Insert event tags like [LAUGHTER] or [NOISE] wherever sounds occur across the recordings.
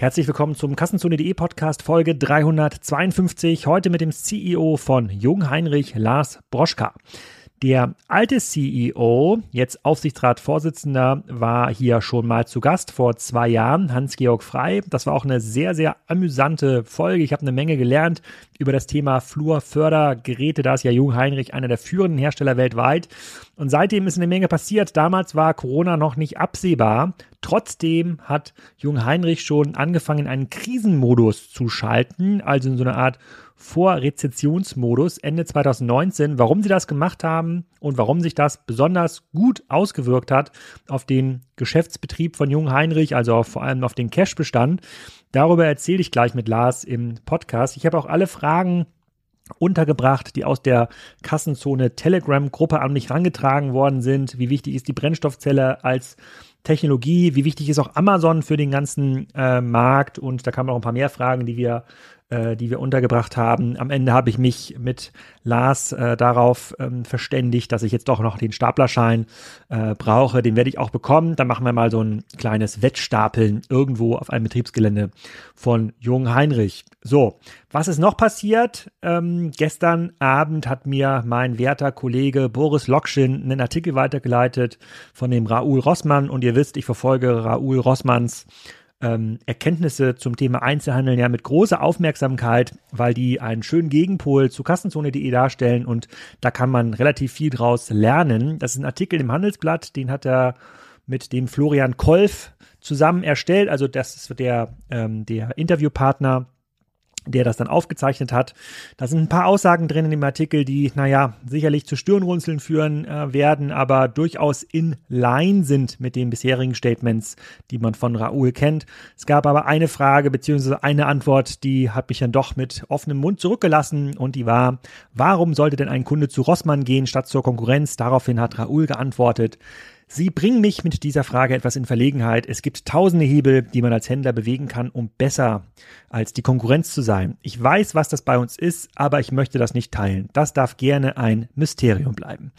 Herzlich willkommen zum Kassenzone.de Podcast Folge 352. Heute mit dem CEO von Jung Heinrich Lars Broschka. Der alte CEO, jetzt Aufsichtsratsvorsitzender, war hier schon mal zu Gast vor zwei Jahren, Hans-Georg Frei. Das war auch eine sehr, sehr amüsante Folge. Ich habe eine Menge gelernt über das Thema Flurfördergeräte. Da ist ja Jung Heinrich einer der führenden Hersteller weltweit. Und seitdem ist eine Menge passiert. Damals war Corona noch nicht absehbar. Trotzdem hat Jung Heinrich schon angefangen, einen Krisenmodus zu schalten, also in so eine Art Vorrezessionsmodus Ende 2019. Warum sie das gemacht haben und warum sich das besonders gut ausgewirkt hat auf den Geschäftsbetrieb von Jung Heinrich, also auf, vor allem auf den Cashbestand, darüber erzähle ich gleich mit Lars im Podcast. Ich habe auch alle Fragen untergebracht, die aus der Kassenzone Telegram-Gruppe an mich herangetragen worden sind. Wie wichtig ist die Brennstoffzelle als Technologie? Wie wichtig ist auch Amazon für den ganzen äh, Markt? Und da kamen auch ein paar mehr Fragen, die wir äh, die wir untergebracht haben. Am Ende habe ich mich mit Lars äh, darauf ähm, verständigt, dass ich jetzt doch noch den Staplerschein äh, brauche. Den werde ich auch bekommen. Dann machen wir mal so ein kleines Wettstapeln irgendwo auf einem Betriebsgelände von Jung Heinrich. So, was ist noch passiert? Ähm, gestern Abend hat mir mein werter Kollege Boris Lokschin einen Artikel weitergeleitet von dem Raoul Rossmann und ihr wisst, ich verfolge Raoul Rossmanns ähm, Erkenntnisse zum Thema Einzelhandel ja mit großer Aufmerksamkeit, weil die einen schönen Gegenpol zu Kassenzone.de darstellen und da kann man relativ viel draus lernen. Das ist ein Artikel im Handelsblatt, den hat er mit dem Florian Kolf zusammen erstellt. Also das ist der, ähm, der Interviewpartner der das dann aufgezeichnet hat. Da sind ein paar Aussagen drin in dem Artikel, die, naja, sicherlich zu Stirnrunzeln führen äh, werden, aber durchaus in line sind mit den bisherigen Statements, die man von Raoul kennt. Es gab aber eine Frage beziehungsweise eine Antwort, die hat mich dann doch mit offenem Mund zurückgelassen und die war, warum sollte denn ein Kunde zu Rossmann gehen statt zur Konkurrenz? Daraufhin hat Raoul geantwortet, Sie bringen mich mit dieser Frage etwas in Verlegenheit. Es gibt tausende Hebel, die man als Händler bewegen kann, um besser als die Konkurrenz zu sein. Ich weiß, was das bei uns ist, aber ich möchte das nicht teilen. Das darf gerne ein Mysterium bleiben.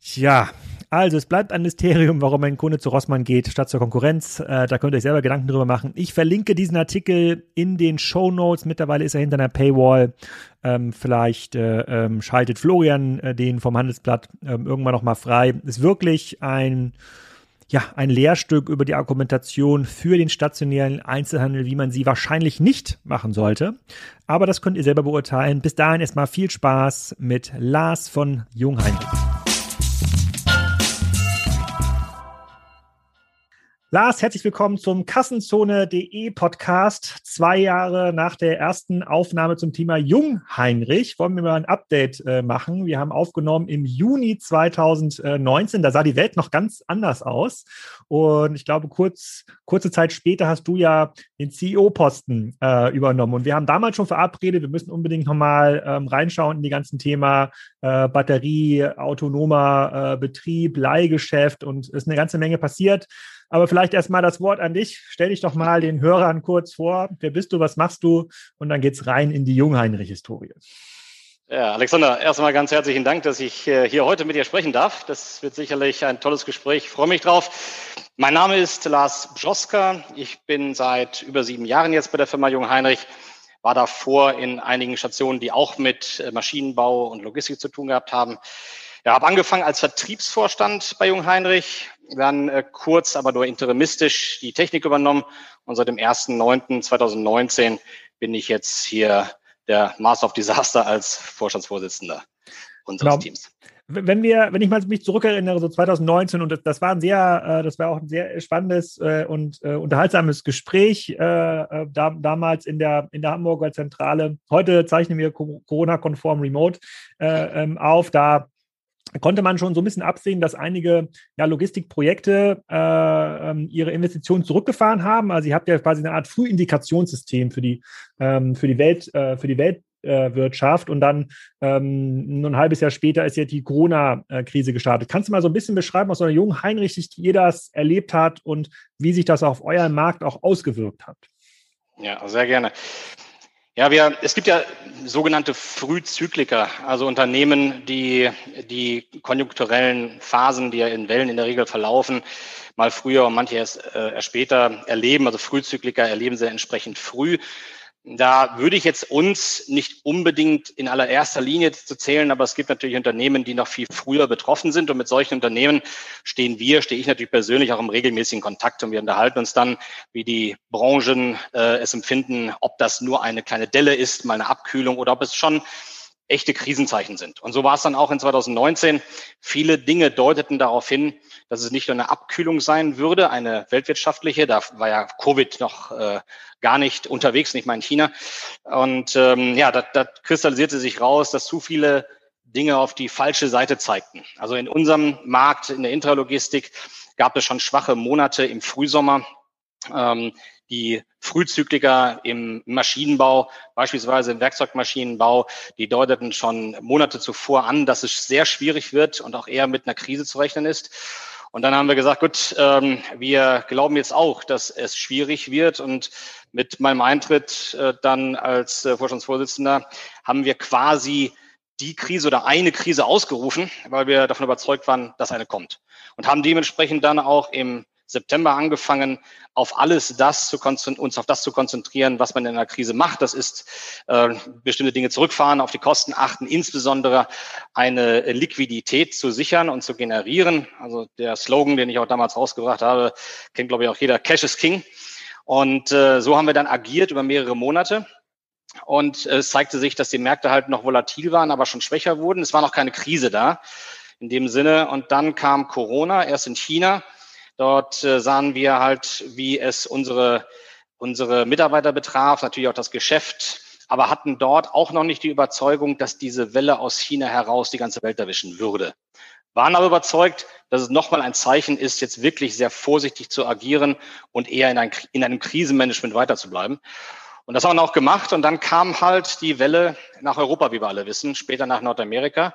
Tja, also es bleibt ein Mysterium, warum ein Kunde zu Rossmann geht statt zur Konkurrenz. Äh, da könnt ihr euch selber Gedanken drüber machen. Ich verlinke diesen Artikel in den Show Notes. Mittlerweile ist er hinter einer Paywall. Ähm, vielleicht äh, ähm, schaltet Florian äh, den vom Handelsblatt ähm, irgendwann noch mal frei. Ist wirklich ein ja, ein Lehrstück über die Argumentation für den stationären Einzelhandel, wie man sie wahrscheinlich nicht machen sollte. Aber das könnt ihr selber beurteilen. Bis dahin erstmal viel Spaß mit Lars von Jungheinrich. Lars, herzlich willkommen zum Kassenzone.de Podcast. Zwei Jahre nach der ersten Aufnahme zum Thema Jungheinrich wollen wir mal ein Update äh, machen. Wir haben aufgenommen im Juni 2019. Da sah die Welt noch ganz anders aus. Und ich glaube, kurz, kurze Zeit später hast du ja den CEO-Posten äh, übernommen. Und wir haben damals schon verabredet, wir müssen unbedingt nochmal ähm, reinschauen in die ganzen Thema äh, Batterie, autonomer äh, Betrieb, Leihgeschäft und es ist eine ganze Menge passiert. Aber vielleicht erstmal das Wort an dich. Stell dich doch mal den Hörern kurz vor. Wer bist du? Was machst du? Und dann geht's rein in die Jungheinrich-Historie. Ja, Alexander, erstmal ganz herzlichen Dank, dass ich äh, hier heute mit dir sprechen darf. Das wird sicherlich ein tolles Gespräch. Ich freue mich drauf. Mein Name ist Lars Bjoska. Ich bin seit über sieben Jahren jetzt bei der Firma Jungheinrich. War davor in einigen Stationen, die auch mit äh, Maschinenbau und Logistik zu tun gehabt haben. Ja, habe angefangen als Vertriebsvorstand bei Jungheinrich, dann äh, kurz, aber nur interimistisch die Technik übernommen und seit dem 1.9.2019 bin ich jetzt hier der Master of Disaster als Vorstandsvorsitzender unseres genau. Teams. Wenn wir, wenn ich mal mich zurückerinnere, so 2019 und das, das war ein sehr, äh, das war auch ein sehr spannendes äh, und äh, unterhaltsames Gespräch da, damals in der in der Hamburger Zentrale. Heute zeichnen wir Corona-konform Remote äh, ähm, auf. Da konnte man schon so ein bisschen absehen, dass einige ja, Logistikprojekte äh, ähm, ihre Investitionen zurückgefahren haben. Also ihr habt ja quasi eine Art Frühindikationssystem für die, ähm, für die Welt, äh, für die Weltwirtschaft. und dann ähm, ein halbes Jahr später ist jetzt die Corona-Krise gestartet. Kannst du mal so ein bisschen beschreiben, aus einer jungen Heinrich wie ihr das erlebt hat und wie sich das auf euren Markt auch ausgewirkt hat? Ja, sehr gerne. Ja, wir, es gibt ja sogenannte Frühzykliker, also Unternehmen, die die konjunkturellen Phasen, die ja in Wellen in der Regel verlaufen, mal früher und manche erst, äh, später erleben. Also Frühzykliker erleben sie entsprechend früh. Da würde ich jetzt uns nicht unbedingt in allererster Linie zu zählen, aber es gibt natürlich Unternehmen, die noch viel früher betroffen sind. Und mit solchen Unternehmen stehen wir, stehe ich natürlich persönlich auch im regelmäßigen Kontakt und wir unterhalten uns dann, wie die Branchen äh, es empfinden, ob das nur eine kleine Delle ist, mal eine Abkühlung oder ob es schon echte Krisenzeichen sind. Und so war es dann auch in 2019. Viele Dinge deuteten darauf hin, dass es nicht nur eine Abkühlung sein würde, eine weltwirtschaftliche, da war ja Covid noch äh, gar nicht unterwegs, nicht mal in China. Und ähm, ja, da, da kristallisierte sich raus, dass zu viele Dinge auf die falsche Seite zeigten. Also in unserem Markt, in der Intralogistik, gab es schon schwache Monate im Frühsommer. Ähm, die Frühzykliker im Maschinenbau, beispielsweise im Werkzeugmaschinenbau, die deuteten schon Monate zuvor an, dass es sehr schwierig wird und auch eher mit einer Krise zu rechnen ist. Und dann haben wir gesagt, gut, ähm, wir glauben jetzt auch, dass es schwierig wird. Und mit meinem Eintritt äh, dann als äh, Vorstandsvorsitzender haben wir quasi die Krise oder eine Krise ausgerufen, weil wir davon überzeugt waren, dass eine kommt. Und haben dementsprechend dann auch im September angefangen, auf alles das zu uns auf das zu konzentrieren, was man in einer Krise macht. Das ist äh, bestimmte Dinge zurückfahren, auf die Kosten achten, insbesondere eine Liquidität zu sichern und zu generieren. Also der Slogan, den ich auch damals rausgebracht habe, kennt glaube ich auch jeder, Cash is King. Und äh, so haben wir dann agiert über mehrere Monate. Und es zeigte sich, dass die Märkte halt noch volatil waren, aber schon schwächer wurden. Es war noch keine Krise da in dem Sinne. Und dann kam Corona, erst in China Dort äh, sahen wir halt, wie es unsere, unsere Mitarbeiter betraf, natürlich auch das Geschäft, aber hatten dort auch noch nicht die Überzeugung, dass diese Welle aus China heraus die ganze Welt erwischen würde. Waren aber überzeugt, dass es nochmal ein Zeichen ist, jetzt wirklich sehr vorsichtig zu agieren und eher in, ein, in einem Krisenmanagement weiterzubleiben. Und das haben wir auch gemacht. Und dann kam halt die Welle nach Europa, wie wir alle wissen, später nach Nordamerika.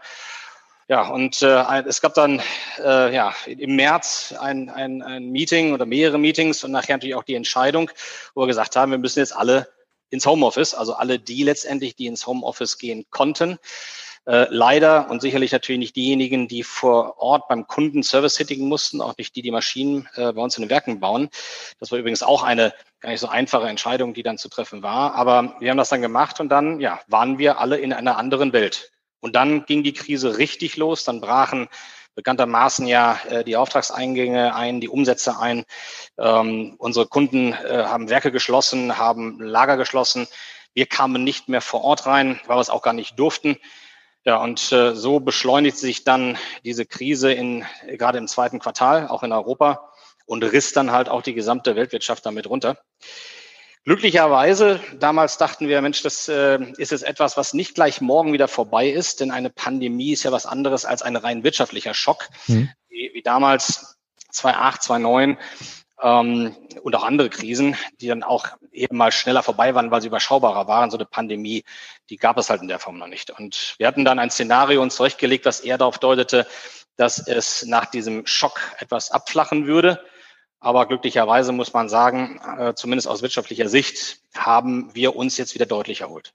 Ja, und äh, es gab dann äh, ja, im März ein, ein, ein Meeting oder mehrere Meetings und nachher natürlich auch die Entscheidung, wo wir gesagt haben, wir müssen jetzt alle ins Homeoffice, also alle die letztendlich, die ins Homeoffice gehen konnten. Äh, leider und sicherlich natürlich nicht diejenigen, die vor Ort beim Kunden Service tätigen mussten, auch nicht die, die Maschinen äh, bei uns in den Werken bauen. Das war übrigens auch eine gar nicht so einfache Entscheidung, die dann zu treffen war. Aber wir haben das dann gemacht und dann ja, waren wir alle in einer anderen Welt. Und dann ging die Krise richtig los. Dann brachen bekanntermaßen ja äh, die Auftragseingänge ein, die Umsätze ein. Ähm, unsere Kunden äh, haben Werke geschlossen, haben Lager geschlossen. Wir kamen nicht mehr vor Ort rein, weil wir es auch gar nicht durften. Ja, und äh, so beschleunigt sich dann diese Krise in, gerade im zweiten Quartal, auch in Europa, und riss dann halt auch die gesamte Weltwirtschaft damit runter. Glücklicherweise, damals dachten wir, Mensch, das äh, ist jetzt etwas, was nicht gleich morgen wieder vorbei ist, denn eine Pandemie ist ja was anderes als ein rein wirtschaftlicher Schock, mhm. wie, wie damals 2008, 2009 ähm, und auch andere Krisen, die dann auch eben mal schneller vorbei waren, weil sie überschaubarer waren. So eine Pandemie, die gab es halt in der Form noch nicht. Und wir hatten dann ein Szenario uns zurechtgelegt, was eher darauf deutete, dass es nach diesem Schock etwas abflachen würde aber glücklicherweise muss man sagen, äh, zumindest aus wirtschaftlicher Sicht, haben wir uns jetzt wieder deutlich erholt.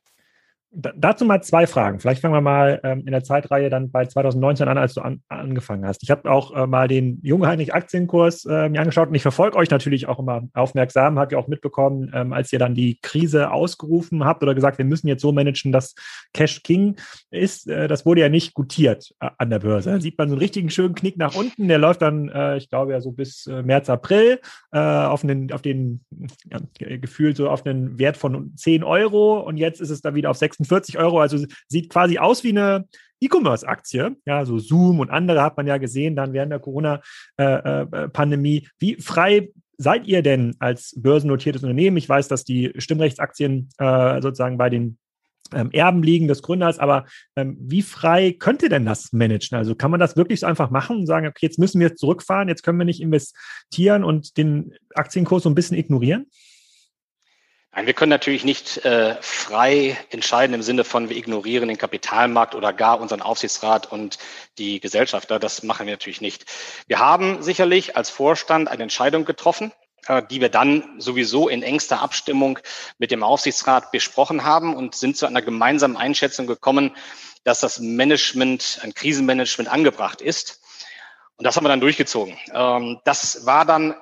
Dazu mal zwei Fragen. Vielleicht fangen wir mal ähm, in der Zeitreihe dann bei 2019 an, als du an, angefangen hast. Ich habe auch äh, mal den Jungheinrich Aktienkurs äh, mir angeschaut und ich verfolge euch natürlich auch immer aufmerksam. Habt ihr auch mitbekommen, ähm, als ihr dann die Krise ausgerufen habt oder gesagt, wir müssen jetzt so managen, dass Cash King ist. Äh, das wurde ja nicht gutiert äh, an der Börse. Da sieht man so einen richtigen schönen Knick nach unten. Der läuft dann, äh, ich glaube ja so bis äh, März, April auf den, auf den ja, gefühlt so auf einen Wert von 10 Euro und jetzt ist es dann wieder auf 6 46 Euro, also sieht quasi aus wie eine E-Commerce-Aktie. Ja, so Zoom und andere hat man ja gesehen dann während der Corona-Pandemie. Äh, äh, wie frei seid ihr denn als börsennotiertes Unternehmen? Ich weiß, dass die Stimmrechtsaktien äh, sozusagen bei den ähm, Erben liegen des Gründers, aber ähm, wie frei könnt ihr denn das managen? Also kann man das wirklich so einfach machen und sagen, okay, jetzt müssen wir zurückfahren, jetzt können wir nicht investieren und den Aktienkurs so ein bisschen ignorieren? Nein, wir können natürlich nicht äh, frei entscheiden im Sinne von, wir ignorieren den Kapitalmarkt oder gar unseren Aufsichtsrat und die Gesellschafter. Das machen wir natürlich nicht. Wir haben sicherlich als Vorstand eine Entscheidung getroffen, äh, die wir dann sowieso in engster Abstimmung mit dem Aufsichtsrat besprochen haben und sind zu einer gemeinsamen Einschätzung gekommen, dass das Management, ein Krisenmanagement angebracht ist. Und das haben wir dann durchgezogen. Ähm, das war dann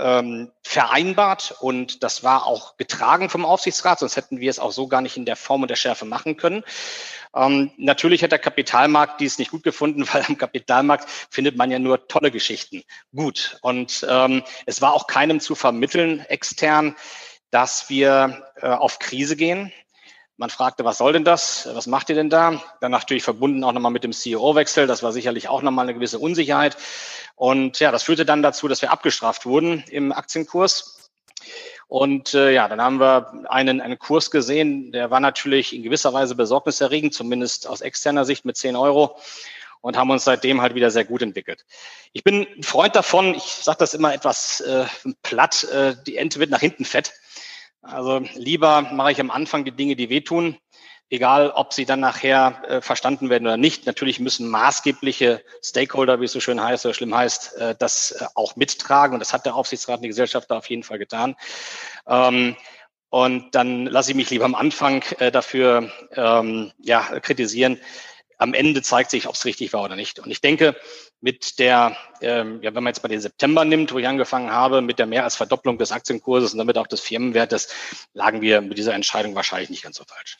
ähm, vereinbart und das war auch getragen vom Aufsichtsrat, sonst hätten wir es auch so gar nicht in der Form und der Schärfe machen können. Ähm, natürlich hat der Kapitalmarkt dies nicht gut gefunden, [LAUGHS] weil am Kapitalmarkt findet man ja nur tolle Geschichten gut. Und ähm, es war auch keinem zu vermitteln extern, dass wir äh, auf Krise gehen. Man fragte, was soll denn das? Was macht ihr denn da? Dann natürlich verbunden auch nochmal mit dem CEO-Wechsel. Das war sicherlich auch nochmal eine gewisse Unsicherheit. Und ja, das führte dann dazu, dass wir abgestraft wurden im Aktienkurs. Und äh, ja, dann haben wir einen, einen Kurs gesehen, der war natürlich in gewisser Weise besorgniserregend, zumindest aus externer Sicht mit 10 Euro und haben uns seitdem halt wieder sehr gut entwickelt. Ich bin ein Freund davon, ich sage das immer etwas äh, platt, äh, die Ente wird nach hinten fett. Also lieber mache ich am Anfang die Dinge, die wehtun, egal ob sie dann nachher äh, verstanden werden oder nicht. Natürlich müssen maßgebliche Stakeholder, wie es so schön heißt oder schlimm heißt, äh, das äh, auch mittragen. Und das hat der Aufsichtsrat und die Gesellschaft da auf jeden Fall getan. Ähm, und dann lasse ich mich lieber am Anfang äh, dafür ähm, ja, kritisieren, am Ende zeigt sich, ob es richtig war oder nicht. Und ich denke, mit der, ähm, ja, wenn man jetzt mal den September nimmt, wo ich angefangen habe, mit der mehr als Verdopplung des Aktienkurses und damit auch des Firmenwertes, lagen wir mit dieser Entscheidung wahrscheinlich nicht ganz so falsch.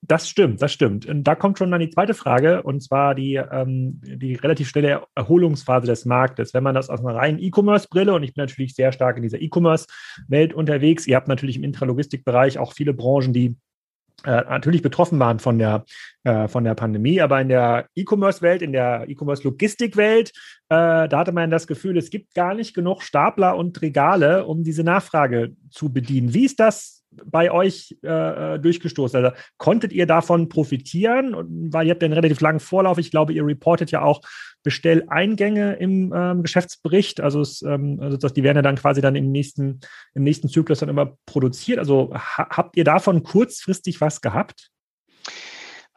Das stimmt, das stimmt. Und da kommt schon dann die zweite Frage, und zwar die, ähm, die relativ schnelle Erholungsphase des Marktes. Wenn man das aus einer reinen E-Commerce-Brille, und ich bin natürlich sehr stark in dieser E-Commerce-Welt unterwegs, ihr habt natürlich im Intralogistikbereich auch viele Branchen, die äh, natürlich betroffen waren von der, äh, von der Pandemie, aber in der E-Commerce-Welt, in der E-Commerce-Logistik-Welt, äh, da hatte man das Gefühl, es gibt gar nicht genug Stapler und Regale, um diese Nachfrage zu bedienen. Wie ist das bei euch äh, äh, durchgestoßen? Also konntet ihr davon profitieren? Weil ihr habt ja einen relativ langen Vorlauf. Ich glaube, ihr reportet ja auch Bestelleingänge im ähm, Geschäftsbericht. Also, es, ähm, also die werden ja dann quasi dann im nächsten, im nächsten Zyklus dann immer produziert. Also ha habt ihr davon kurzfristig was gehabt?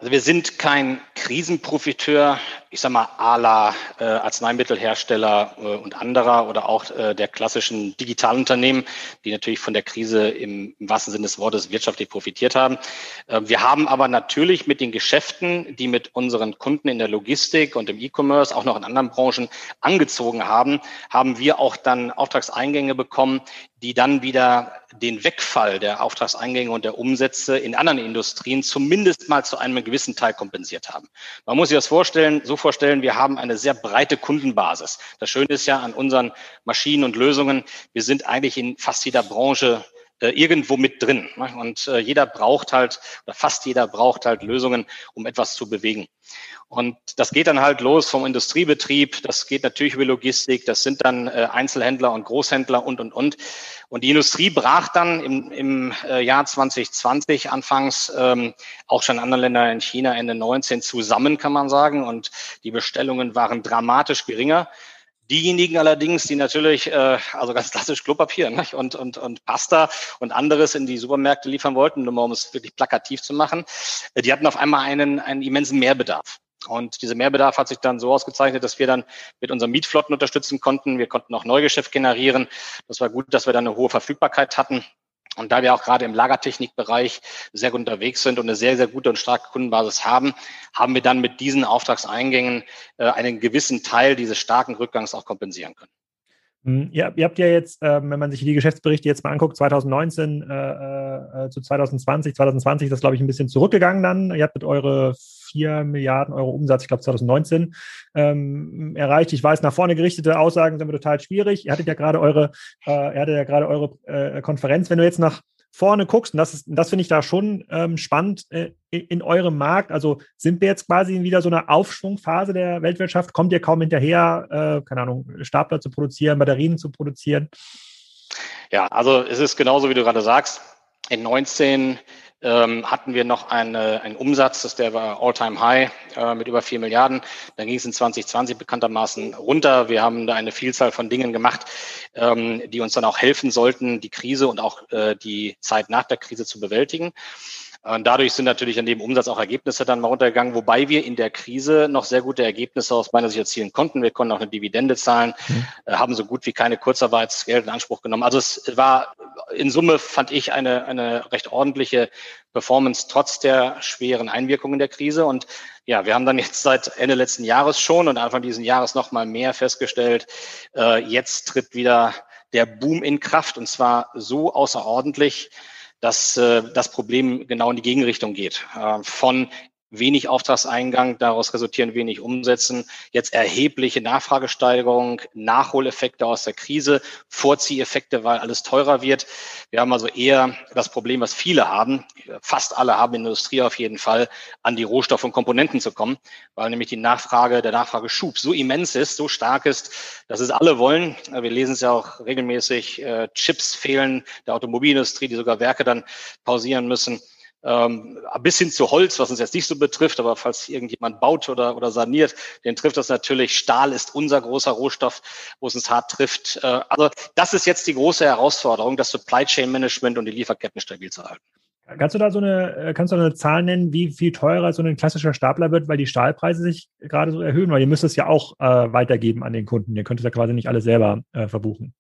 Also wir sind kein Krisenprofiteur, ich sag mal, à la äh, Arzneimittelhersteller äh, und anderer oder auch äh, der klassischen Digitalunternehmen, die natürlich von der Krise im, im wahrsten Sinne des Wortes wirtschaftlich profitiert haben. Äh, wir haben aber natürlich mit den Geschäften, die mit unseren Kunden in der Logistik und im E-Commerce, auch noch in anderen Branchen angezogen haben, haben wir auch dann Auftragseingänge bekommen, die dann wieder den Wegfall der Auftragseingänge und der Umsätze in anderen Industrien zumindest mal zu einem gewissen Teil kompensiert haben. Man muss sich das vorstellen, so vorstellen, wir haben eine sehr breite Kundenbasis. Das Schöne ist ja an unseren Maschinen und Lösungen, wir sind eigentlich in fast jeder Branche irgendwo mit drin. Ne? Und äh, jeder braucht halt, oder fast jeder braucht halt Lösungen, um etwas zu bewegen. Und das geht dann halt los vom Industriebetrieb, das geht natürlich über Logistik, das sind dann äh, Einzelhändler und Großhändler und, und, und. Und die Industrie brach dann im, im äh, Jahr 2020 anfangs ähm, auch schon in anderen Ländern in China Ende 19 zusammen, kann man sagen. Und die Bestellungen waren dramatisch geringer. Diejenigen allerdings, die natürlich, äh, also ganz klassisch Klopapier ne? und, und, und Pasta und anderes in die Supermärkte liefern wollten, nur mal um es wirklich plakativ zu machen, äh, die hatten auf einmal einen, einen immensen Mehrbedarf. Und dieser Mehrbedarf hat sich dann so ausgezeichnet, dass wir dann mit unseren Mietflotten unterstützen konnten. Wir konnten auch Neugeschäft generieren. Das war gut, dass wir dann eine hohe Verfügbarkeit hatten. Und da wir auch gerade im Lagertechnikbereich sehr gut unterwegs sind und eine sehr, sehr gute und starke Kundenbasis haben, haben wir dann mit diesen Auftragseingängen äh, einen gewissen Teil dieses starken Rückgangs auch kompensieren können. Hm, ja, ihr habt ja jetzt, äh, wenn man sich die Geschäftsberichte jetzt mal anguckt, 2019 äh, äh, zu 2020, 2020 ist das, glaube ich, ein bisschen zurückgegangen dann. Ihr habt mit eure 4 Milliarden Euro Umsatz, ich glaube 2019, ähm, erreicht. Ich weiß, nach vorne gerichtete Aussagen sind mir total schwierig. Ihr hattet ja gerade eure, äh, ihr hattet ja gerade eure äh, Konferenz. Wenn du jetzt nach vorne guckst, und das, das finde ich da schon ähm, spannend äh, in eurem Markt. Also sind wir jetzt quasi in wieder so einer Aufschwungphase der Weltwirtschaft? Kommt ihr kaum hinterher, äh, keine Ahnung, Stapler zu produzieren, Batterien zu produzieren? Ja, also es ist genauso, wie du gerade sagst. In 19 ähm, hatten wir noch eine, einen Umsatz, das der war All-Time-High äh, mit über vier Milliarden. Dann ging es in 2020 bekanntermaßen runter. Wir haben da eine Vielzahl von Dingen gemacht, ähm, die uns dann auch helfen sollten, die Krise und auch äh, die Zeit nach der Krise zu bewältigen. Und dadurch sind natürlich an dem Umsatz auch Ergebnisse dann mal runtergegangen, wobei wir in der Krise noch sehr gute Ergebnisse aus meiner Sicht erzielen konnten. Wir konnten auch eine Dividende zahlen, mhm. haben so gut wie keine Kurzarbeitsgeld in Anspruch genommen. Also es war in Summe, fand ich, eine, eine recht ordentliche Performance trotz der schweren Einwirkungen der Krise. Und ja, wir haben dann jetzt seit Ende letzten Jahres schon und Anfang dieses Jahres noch mal mehr festgestellt, äh, jetzt tritt wieder der Boom in Kraft und zwar so außerordentlich, dass äh, das Problem genau in die Gegenrichtung geht. Äh, von wenig Auftragseingang, daraus resultieren wenig Umsätzen, jetzt erhebliche Nachfragesteigerung, Nachholeffekte aus der Krise, Vorzieheffekte, weil alles teurer wird. Wir haben also eher das Problem, was viele haben, fast alle haben in der Industrie auf jeden Fall, an die Rohstoffe und Komponenten zu kommen, weil nämlich die Nachfrage, der Nachfrageschub so immens ist, so stark ist, dass es alle wollen. Wir lesen es ja auch regelmäßig, äh, Chips fehlen der Automobilindustrie, die sogar Werke dann pausieren müssen ähm, bis hin zu Holz, was uns jetzt nicht so betrifft, aber falls irgendjemand baut oder, oder saniert, den trifft das natürlich. Stahl ist unser großer Rohstoff, wo es uns hart trifft. Äh, also das ist jetzt die große Herausforderung, das Supply Chain Management und die Lieferketten stabil zu halten. Kannst du da so eine, äh, kannst du da eine Zahl nennen, wie viel teurer so ein klassischer Stapler wird, weil die Stahlpreise sich gerade so erhöhen? Weil ihr müsst es ja auch äh, weitergeben an den Kunden. Ihr könnt es ja quasi nicht alle selber äh, verbuchen.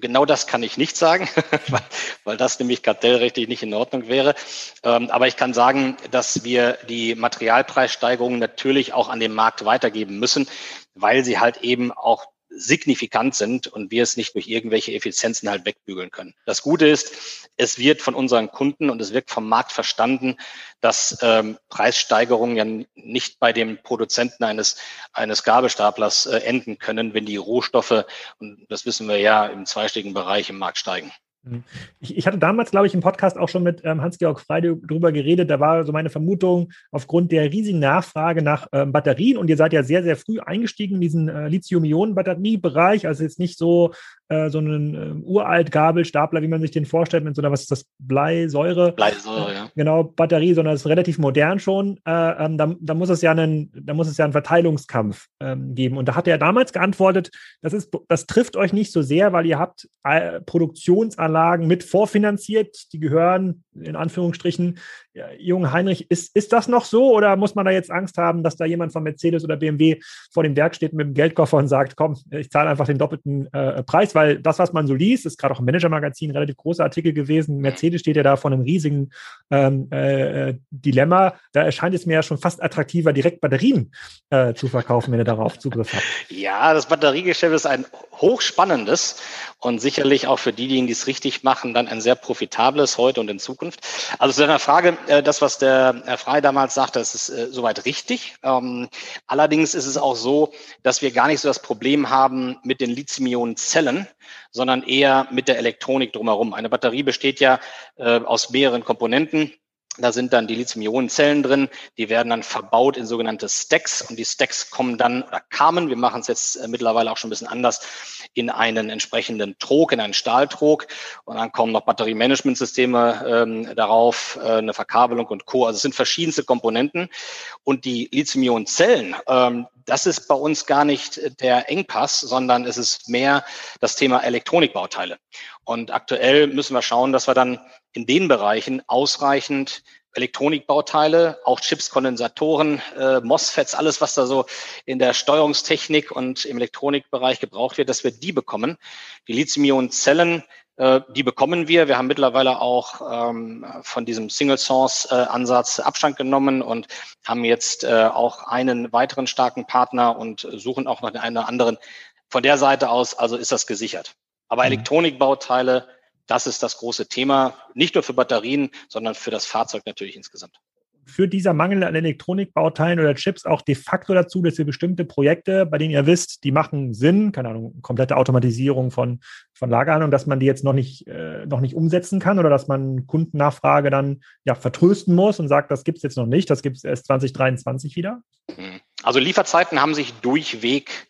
Genau das kann ich nicht sagen, [LAUGHS] weil, weil das nämlich kartellrechtlich nicht in Ordnung wäre. Ähm, aber ich kann sagen, dass wir die Materialpreissteigerungen natürlich auch an den Markt weitergeben müssen, weil sie halt eben auch signifikant sind und wir es nicht durch irgendwelche Effizienzen halt wegbügeln können. Das Gute ist, es wird von unseren Kunden und es wird vom Markt verstanden, dass ähm, Preissteigerungen ja nicht bei dem Produzenten eines, eines Gabelstaplers äh, enden können, wenn die Rohstoffe, und das wissen wir ja, im zweistelligen Bereich im Markt steigen. Mhm. Ich, ich, hatte damals, glaube ich, im Podcast auch schon mit ähm, Hans-Georg Freide darüber geredet. Da war so meine Vermutung, aufgrund der riesigen Nachfrage nach ähm, Batterien, und ihr seid ja sehr, sehr früh eingestiegen in diesen äh, Lithium-Ionen-Batteriebereich, also jetzt nicht so äh, so einen äh, uralt Gabelstapler, wie man sich den vorstellt, mit so einer, was ist das, Bleisäure? Bleisäure, ja. Genau, Batterie, sondern es ist relativ modern schon. Äh, ähm, da, da, muss es ja einen, da muss es ja einen Verteilungskampf ähm, geben. Und da hat er damals geantwortet, das ist, das trifft euch nicht so sehr, weil ihr habt äh, Produktionsanlagen mit vorfinanziert, die gehören in Anführungsstrichen ja, Jung Heinrich, ist, ist das noch so oder muss man da jetzt Angst haben, dass da jemand von Mercedes oder BMW vor dem Werk steht mit dem Geldkoffer und sagt, komm, ich zahle einfach den doppelten äh, Preis, weil das, was man so liest, ist gerade auch im Manager-Magazin relativ großer Artikel gewesen. Mercedes steht ja da vor einem riesigen ähm, äh, Dilemma. Da erscheint es mir ja schon fast attraktiver, direkt Batterien äh, zu verkaufen, wenn ihr darauf Zugriff habt. Ja, das Batteriegeschäft ist ein hochspannendes und sicherlich auch für diejenigen, die es richtig machen, dann ein sehr profitables heute und in Zukunft. Also zu deiner Frage, äh, das, was der Herr Frey damals sagte, das ist äh, soweit richtig. Ähm, allerdings ist es auch so, dass wir gar nicht so das Problem haben mit den Lithium-Ionen-Zellen, sondern eher mit der Elektronik drumherum. Eine Batterie besteht ja äh, aus mehreren Komponenten. Da sind dann die Lithium-Ionen-Zellen drin, die werden dann verbaut in sogenannte Stacks und die Stacks kommen dann oder kamen, wir machen es jetzt äh, mittlerweile auch schon ein bisschen anders, in einen entsprechenden Trog, in einen Stahltrog und dann kommen noch Batteriemanagementsysteme ähm, darauf, äh, eine Verkabelung und Co. Also es sind verschiedenste Komponenten und die Lithium-Ionen-Zellen, ähm, das ist bei uns gar nicht der Engpass, sondern es ist mehr das Thema Elektronikbauteile. Und aktuell müssen wir schauen, dass wir dann in den Bereichen ausreichend Elektronikbauteile, auch Chips, Kondensatoren, äh, MOSFETs, alles, was da so in der Steuerungstechnik und im Elektronikbereich gebraucht wird, dass wir die bekommen. Die Lithium-Ionen-Zellen, äh, die bekommen wir. Wir haben mittlerweile auch ähm, von diesem Single-Source-Ansatz Abstand genommen und haben jetzt äh, auch einen weiteren starken Partner und suchen auch noch einen anderen. Von der Seite aus, also ist das gesichert. Aber mhm. Elektronikbauteile, das ist das große Thema, nicht nur für Batterien, sondern für das Fahrzeug natürlich insgesamt. Führt dieser Mangel an Elektronikbauteilen oder Chips auch de facto dazu, dass ihr bestimmte Projekte, bei denen ihr wisst, die machen Sinn, keine Ahnung, komplette Automatisierung von, von Lagerhandlung, dass man die jetzt noch nicht, äh, noch nicht umsetzen kann oder dass man Kundennachfrage dann ja vertrösten muss und sagt, das gibt es jetzt noch nicht, das gibt es erst 2023 wieder? Also Lieferzeiten haben sich durchweg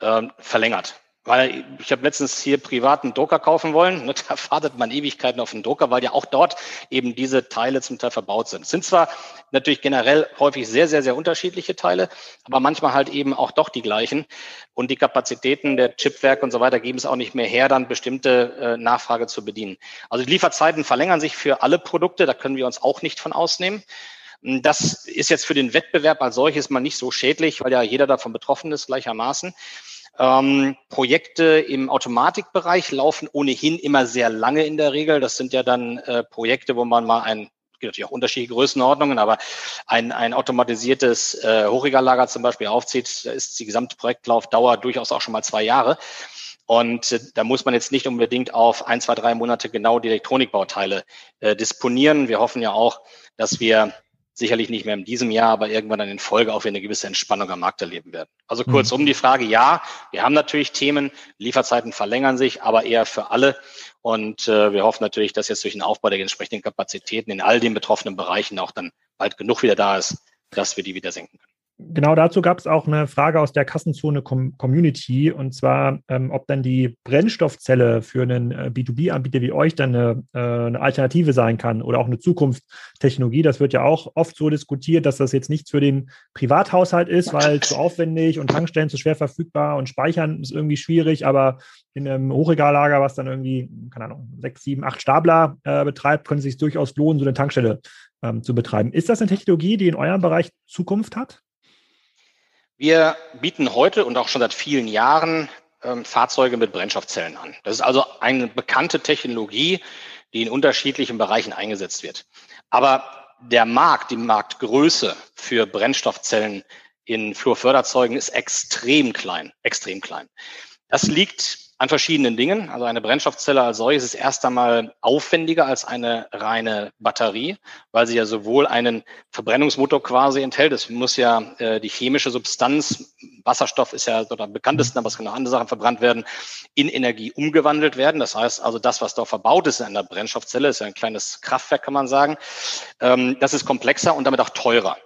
äh, verlängert. Weil ich habe letztens hier privaten Drucker kaufen wollen. [LAUGHS] Ne, da wartet man Ewigkeiten auf den Drucker, weil ja auch dort eben diese Teile zum Teil verbaut sind. Es sind zwar natürlich generell häufig sehr, sehr, sehr unterschiedliche Teile, aber manchmal halt eben auch doch die gleichen. Und die Kapazitäten der Chipwerke und so weiter geben es auch nicht mehr her, dann bestimmte äh, Nachfrage zu bedienen. Also die Lieferzeiten verlängern sich für alle Produkte. Da können wir uns auch nicht von ausnehmen. Das ist jetzt für den Wettbewerb als solches mal nicht so schädlich, weil ja jeder davon betroffen ist gleichermaßen. Ähm, Projekte im Automatikbereich laufen ohnehin immer sehr lange in der Regel. Das sind ja dann äh, Projekte, wo man mal ein gibt natürlich auch unterschiedliche Größenordnungen, aber ein, ein automatisiertes äh, Hochregallager zum Beispiel aufzieht, da ist die gesamte Projektlaufdauer durchaus auch schon mal zwei Jahre. Und äh, da muss man jetzt nicht unbedingt auf ein, zwei, drei Monate genau die Elektronikbauteile äh, disponieren. Wir hoffen ja auch, dass wir sicherlich nicht mehr in diesem Jahr, aber irgendwann dann in Folge auch wieder eine gewisse Entspannung am Markt erleben werden. Also kurzum mhm. die Frage, ja, wir haben natürlich Themen, Lieferzeiten verlängern sich, aber eher für alle. Und äh, wir hoffen natürlich, dass jetzt durch den Aufbau der entsprechenden Kapazitäten in all den betroffenen Bereichen auch dann bald genug wieder da ist, dass wir die wieder senken können. Genau dazu gab es auch eine Frage aus der Kassenzone Com Community und zwar, ähm, ob dann die Brennstoffzelle für einen äh, B2B-Anbieter wie euch dann eine, äh, eine, Alternative sein kann oder auch eine Zukunftstechnologie. Das wird ja auch oft so diskutiert, dass das jetzt nichts für den Privathaushalt ist, weil zu aufwendig und Tankstellen zu schwer verfügbar und Speichern ist irgendwie schwierig, aber in einem Hochregallager, was dann irgendwie, keine Ahnung, sechs, sieben, acht Stapler äh, betreibt, könnte es sich durchaus lohnen, so eine Tankstelle ähm, zu betreiben. Ist das eine Technologie, die in eurem Bereich Zukunft hat? Wir bieten heute und auch schon seit vielen Jahren ähm, Fahrzeuge mit Brennstoffzellen an. Das ist also eine bekannte Technologie, die in unterschiedlichen Bereichen eingesetzt wird. Aber der Markt, die Marktgröße für Brennstoffzellen in Flurförderzeugen ist extrem klein, extrem klein. Das liegt an verschiedenen Dingen. Also eine Brennstoffzelle als solches ist erst einmal aufwendiger als eine reine Batterie, weil sie ja sowohl einen Verbrennungsmotor quasi enthält. Es muss ja äh, die chemische Substanz, Wasserstoff ist ja dort am bekanntesten, aber es können auch andere Sachen verbrannt werden, in Energie umgewandelt werden. Das heißt also, das, was dort verbaut ist in einer Brennstoffzelle, ist ja ein kleines Kraftwerk, kann man sagen. Ähm, das ist komplexer und damit auch teurer.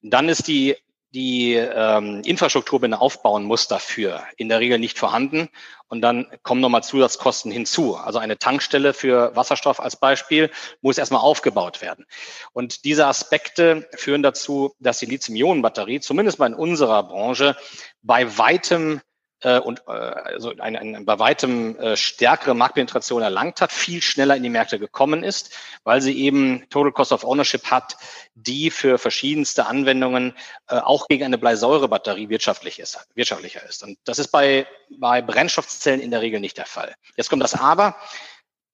Dann ist die die ähm, Infrastruktur, er aufbauen muss, dafür in der Regel nicht vorhanden. Und dann kommen nochmal Zusatzkosten hinzu. Also eine Tankstelle für Wasserstoff als Beispiel muss erstmal aufgebaut werden. Und diese Aspekte führen dazu, dass die Lithium-Ionen-Batterie, zumindest mal in unserer Branche, bei weitem äh, und äh, also eine, eine bei weitem äh, stärkere Marktpenetration erlangt hat, viel schneller in die Märkte gekommen ist, weil sie eben Total Cost of Ownership hat, die für verschiedenste Anwendungen äh, auch gegen eine Bleisäurebatterie wirtschaftlich ist, wirtschaftlicher ist. Und das ist bei, bei Brennstoffzellen in der Regel nicht der Fall. Jetzt kommt das Aber.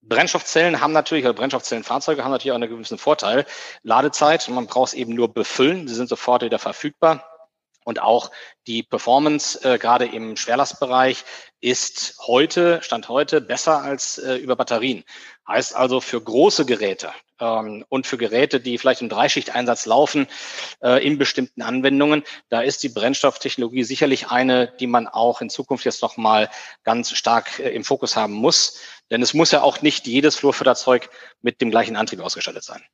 Brennstoffzellen haben natürlich, oder Brennstoffzellenfahrzeuge haben natürlich auch einen gewissen Vorteil. Ladezeit, man braucht es eben nur befüllen, sie sind sofort wieder verfügbar. Und auch die Performance, äh, gerade im Schwerlastbereich, ist heute, Stand heute, besser als äh, über Batterien. Heißt also für große Geräte ähm, und für Geräte, die vielleicht im Dreischichteinsatz laufen, äh, in bestimmten Anwendungen, da ist die Brennstofftechnologie sicherlich eine, die man auch in Zukunft jetzt nochmal ganz stark äh, im Fokus haben muss. Denn es muss ja auch nicht jedes Flurförderzeug mit dem gleichen Antrieb ausgestattet sein.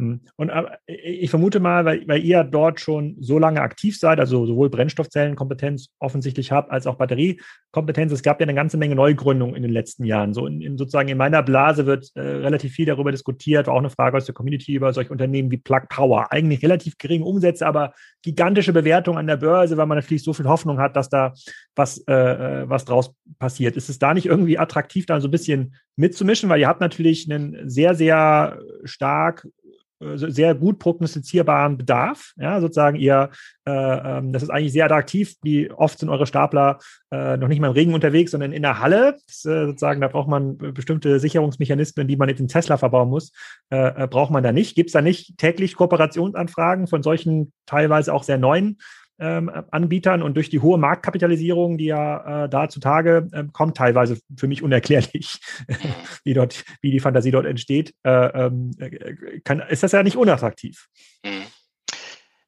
Hm. Und ich vermute mal, weil, weil ihr dort schon so lange aktiv seid, also sowohl Brennstoffzellenkompetenz offensichtlich habt, als auch Batteriekompetenz. Es gab ja eine ganze Menge Neugründungen in den letzten Jahren. So in, in sozusagen in meiner Blase wird äh, relativ viel darüber diskutiert, war auch eine Frage aus der Community über solche Unternehmen wie Plug Power. Eigentlich relativ geringe Umsätze, aber gigantische Bewertung an der Börse, weil man natürlich so viel Hoffnung hat, dass da was, äh, äh was draus passiert. Ist es da nicht irgendwie attraktiv, da so ein bisschen mitzumischen? Weil ihr habt natürlich einen sehr, sehr stark äh, sehr gut prognostizierbaren Bedarf. Ja, sozusagen ihr, äh, ähm, das ist eigentlich sehr attraktiv. Wie oft sind eure Stapler äh, noch nicht mal im Regen unterwegs, sondern in der Halle. Das, äh, sozusagen, da braucht man bestimmte Sicherungsmechanismen, die man jetzt in Tesla verbauen muss. Äh, äh, braucht man da nicht. Gibt es da nicht täglich Kooperationsanfragen von solchen teilweise auch sehr neuen ähm, Anbietern und durch die hohe Marktkapitalisierung, die ja äh, da zutage äh, kommt, teilweise für mich unerklärlich, [LAUGHS] wie dort, wie die Fantasie dort entsteht, äh, ähm, äh, kann, ist das ja nicht unattraktiv. Mhm.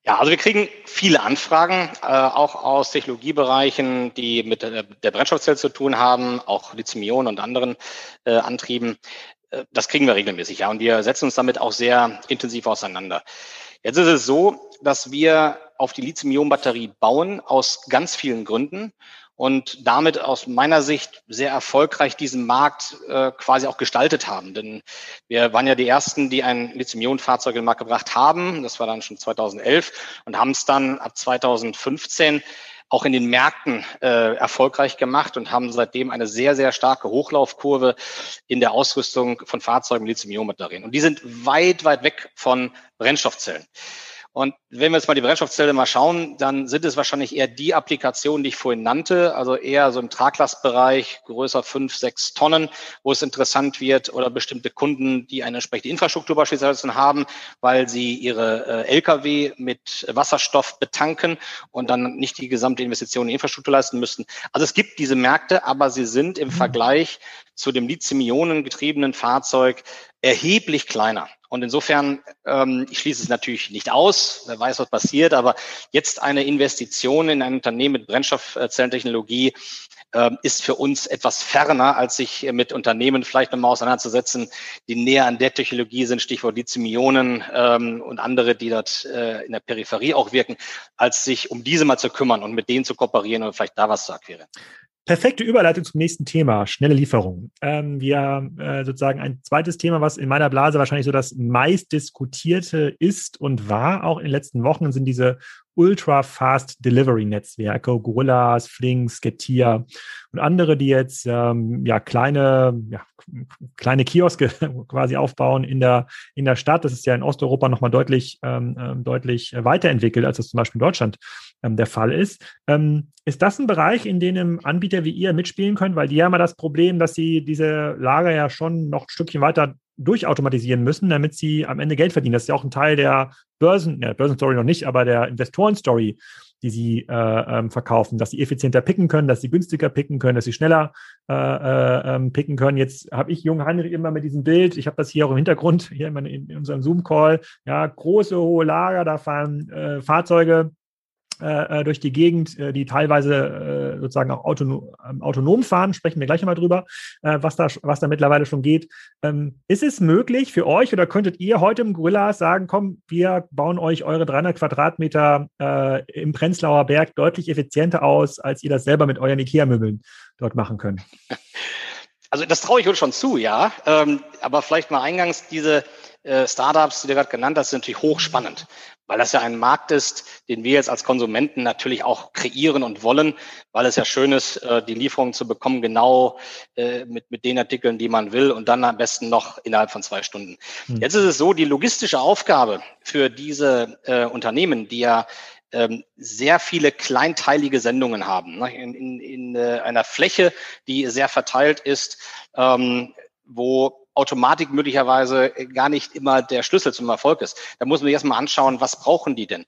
Ja, also wir kriegen viele Anfragen, äh, auch aus Technologiebereichen, die mit der, der Brennstoffzelle zu tun haben, auch Lithium-Ionen und anderen äh, Antrieben. Äh, das kriegen wir regelmäßig, ja, und wir setzen uns damit auch sehr intensiv auseinander. Jetzt ist es so, dass wir auf die Lithium-Ionen-Batterie bauen aus ganz vielen Gründen. und damit aus meiner Sicht sehr erfolgreich diesen Markt äh, quasi auch gestaltet haben. Denn wir waren ja die Ersten, die ein Lithium-Ionen-Fahrzeug in den Markt gebracht haben. Das war dann schon 2011 und haben es dann ab 2015 auch in den Märkten äh, erfolgreich gemacht und haben seitdem eine sehr, sehr starke Hochlaufkurve in der Ausrüstung von Fahrzeugen mit Lithium-Ionen-Batterien. Und die sind weit, weit weg von Brennstoffzellen. Und wenn wir jetzt mal die Brennstoffzelle mal schauen, dann sind es wahrscheinlich eher die Applikationen, die ich vorhin nannte, also eher so im Traglastbereich, größer fünf, sechs Tonnen, wo es interessant wird oder bestimmte Kunden, die eine entsprechende Infrastruktur beispielsweise haben, weil sie ihre äh, Lkw mit Wasserstoff betanken und dann nicht die gesamte Investition in Infrastruktur leisten müssten. Also es gibt diese Märkte, aber sie sind im mhm. Vergleich zu dem Lithium-Ionen getriebenen Fahrzeug erheblich kleiner. Und insofern, ähm, ich schließe es natürlich nicht aus, wer weiß, was passiert, aber jetzt eine Investition in ein Unternehmen mit Brennstoffzellentechnologie äh, ist für uns etwas ferner, als sich mit Unternehmen vielleicht nochmal auseinanderzusetzen, die näher an der Technologie sind, Stichwort Lithium-Ionen ähm, und andere, die dort äh, in der Peripherie auch wirken, als sich um diese mal zu kümmern und mit denen zu kooperieren und vielleicht da was zu akquirieren. Perfekte Überleitung zum nächsten Thema, schnelle Lieferung. Ähm, wir äh, sozusagen ein zweites Thema, was in meiner Blase wahrscheinlich so das meist diskutierte ist und war auch in den letzten Wochen, sind diese Ultra-Fast Delivery-Netzwerke, Gorillas, Flinks, Getir und andere, die jetzt ähm, ja kleine, ja, kleine Kioske [LAUGHS] quasi aufbauen in der, in der Stadt. Das ist ja in Osteuropa nochmal deutlich, ähm, ähm, deutlich weiterentwickelt, als das zum Beispiel in Deutschland ähm, der Fall ist. Ähm, ist das ein Bereich, in dem Anbieter wie ihr mitspielen können? Weil die haben ja das Problem, dass sie diese Lager ja schon noch ein Stückchen weiter durchautomatisieren müssen, damit sie am Ende Geld verdienen. Das ist ja auch ein Teil der Börsen, ja, Börsenstory noch nicht, aber der Investorenstory, die sie äh, ähm, verkaufen, dass sie effizienter picken können, dass sie günstiger picken können, dass sie schneller äh, äh, ähm, picken können. Jetzt habe ich Jung Heinrich immer mit diesem Bild, ich habe das hier auch im Hintergrund, hier in, in unserem Zoom-Call, ja, große, hohe Lager, da fahren äh, Fahrzeuge äh, äh, durch die Gegend, äh, die teilweise äh, sozusagen auch autonom, ähm, autonom fahren, sprechen wir gleich mal drüber, äh, was, da, was da mittlerweile schon geht. Ähm, ist es möglich für euch oder könntet ihr heute im Gorillas sagen, komm, wir bauen euch eure 300 Quadratmeter äh, im Prenzlauer Berg deutlich effizienter aus, als ihr das selber mit euren Ikea-Möbeln dort machen könnt? Also das traue ich uns schon zu, ja. Ähm, aber vielleicht mal eingangs diese Startups, die du gerade genannt hast, sind natürlich hochspannend weil das ja ein Markt ist, den wir jetzt als Konsumenten natürlich auch kreieren und wollen, weil es ja schön ist, äh, die Lieferungen zu bekommen, genau äh, mit, mit den Artikeln, die man will und dann am besten noch innerhalb von zwei Stunden. Mhm. Jetzt ist es so, die logistische Aufgabe für diese äh, Unternehmen, die ja ähm, sehr viele kleinteilige Sendungen haben, ne, in, in, in einer Fläche, die sehr verteilt ist, ähm, wo Automatik möglicherweise gar nicht immer der Schlüssel zum Erfolg ist. Da muss man sich erstmal anschauen, was brauchen die denn?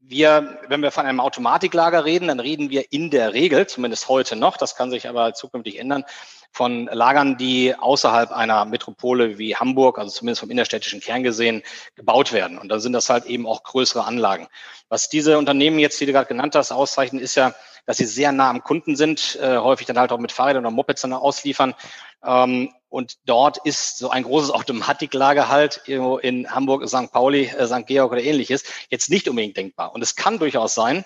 Wir, wenn wir von einem Automatiklager reden, dann reden wir in der Regel, zumindest heute noch, das kann sich aber zukünftig ändern, von Lagern, die außerhalb einer Metropole wie Hamburg, also zumindest vom innerstädtischen Kern gesehen, gebaut werden. Und dann sind das halt eben auch größere Anlagen. Was diese Unternehmen jetzt, die du gerade genannt hast, auszeichnen, ist ja, dass sie sehr nah am Kunden sind, äh, häufig dann halt auch mit Fahrrädern oder Mopeds dann ausliefern ähm, und dort ist so ein großes Automatiklager halt irgendwo in Hamburg, St. Pauli, äh, St. Georg oder ähnliches jetzt nicht unbedingt denkbar. Und es kann durchaus sein,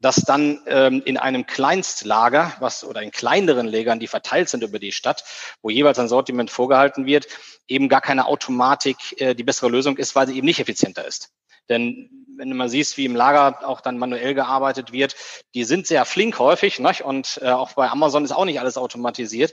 dass dann ähm, in einem Kleinstlager, was oder in kleineren Lägern, die verteilt sind über die Stadt, wo jeweils ein Sortiment vorgehalten wird, eben gar keine Automatik äh, die bessere Lösung ist, weil sie eben nicht effizienter ist. Denn wenn du mal siehst, wie im Lager auch dann manuell gearbeitet wird, die sind sehr flink häufig. Ne? Und äh, auch bei Amazon ist auch nicht alles automatisiert.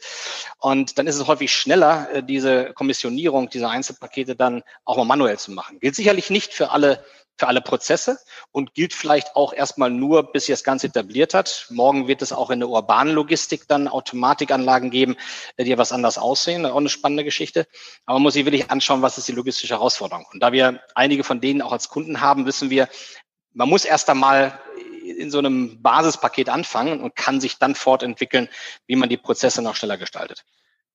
Und dann ist es häufig schneller, äh, diese Kommissionierung, diese Einzelpakete dann auch mal manuell zu machen. Gilt sicherlich nicht für alle für alle Prozesse und gilt vielleicht auch erstmal nur, bis sich das Ganze etabliert hat. Morgen wird es auch in der urbanen Logistik dann Automatikanlagen geben, die etwas anders aussehen. Auch eine spannende Geschichte. Aber man muss sich wirklich anschauen, was ist die logistische Herausforderung. Und da wir einige von denen auch als Kunden haben, wissen wir, man muss erst einmal in so einem Basispaket anfangen und kann sich dann fortentwickeln, wie man die Prozesse noch schneller gestaltet.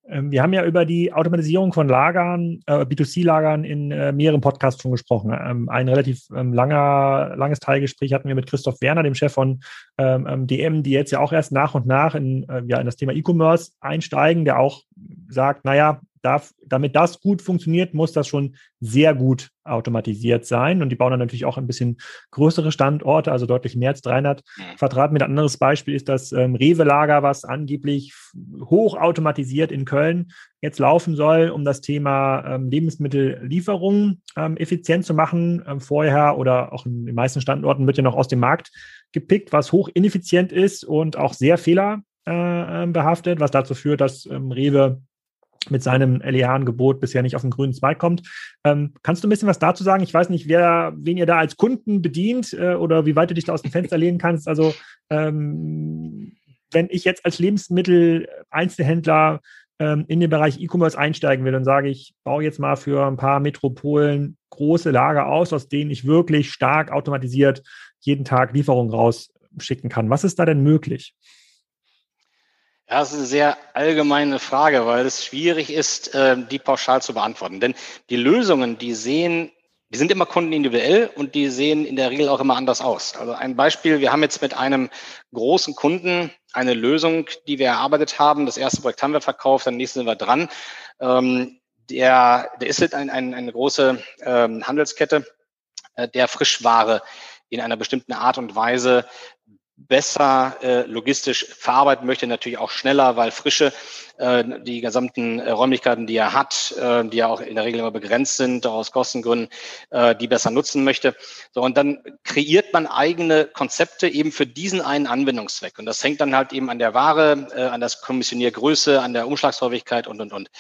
Ähm, wir haben ja über die Automatisierung von Lagern, äh, B2C-Lagern in äh, mehreren Podcasts schon gesprochen. Ähm, ein relativ ähm, langer, langes Teilgespräch hatten wir mit Christoph Werner, dem Chef von DM, die jetzt ja auch erst nach und nach in, äh, ja, in das Thema E-Commerce einsteigen, der auch sagt, naja, darf, damit das gut funktioniert, muss das schon sehr gut automatisiert sein. Und die bauen dann natürlich auch ein bisschen größere Standorte, also deutlich mehr als 300 mhm. Quadratmeter. Ein anderes Beispiel ist das ähm, Rewe-Lager, was angeblich hochautomatisiert in Köln jetzt laufen soll, um das Thema ähm, Lebensmittellieferung ähm, effizient zu machen. Ähm, vorher oder auch in den meisten Standorten wird ja noch aus dem Markt gepickt, was hoch ineffizient ist und auch sehr fehlerbehaftet, äh, was dazu führt, dass ähm, Rewe mit seinem LEH-Angebot bisher nicht auf den grünen Zweig kommt. Ähm, kannst du ein bisschen was dazu sagen? Ich weiß nicht, wer, wen ihr da als Kunden bedient äh, oder wie weit du dich da aus dem Fenster lehnen kannst. Also ähm, wenn ich jetzt als Lebensmittel-Einzelhändler ähm, in den Bereich E-Commerce einsteigen will und sage, ich baue jetzt mal für ein paar Metropolen große Lager aus, aus denen ich wirklich stark automatisiert jeden Tag Lieferungen rausschicken kann. Was ist da denn möglich? Ja, das ist eine sehr allgemeine Frage, weil es schwierig ist, ähm, die pauschal zu beantworten. Denn die Lösungen, die sehen, die sind immer kundenindividuell und die sehen in der Regel auch immer anders aus. Also ein Beispiel, wir haben jetzt mit einem großen Kunden eine Lösung, die wir erarbeitet haben. Das erste Projekt haben wir verkauft, dann nächstes sind wir dran. Ähm, der, der ist halt ein, ein, eine große ähm, Handelskette, äh, der Frischware in einer bestimmten Art und Weise besser äh, logistisch verarbeiten möchte, natürlich auch schneller, weil Frische äh, die gesamten äh, Räumlichkeiten, die er hat, äh, die ja auch in der Regel immer begrenzt sind, aus Kostengründen, äh, die besser nutzen möchte. So, und dann kreiert man eigene Konzepte eben für diesen einen Anwendungszweck. Und das hängt dann halt eben an der Ware, äh, an der Kommissioniergröße, an der Umschlagshäufigkeit und, und, und.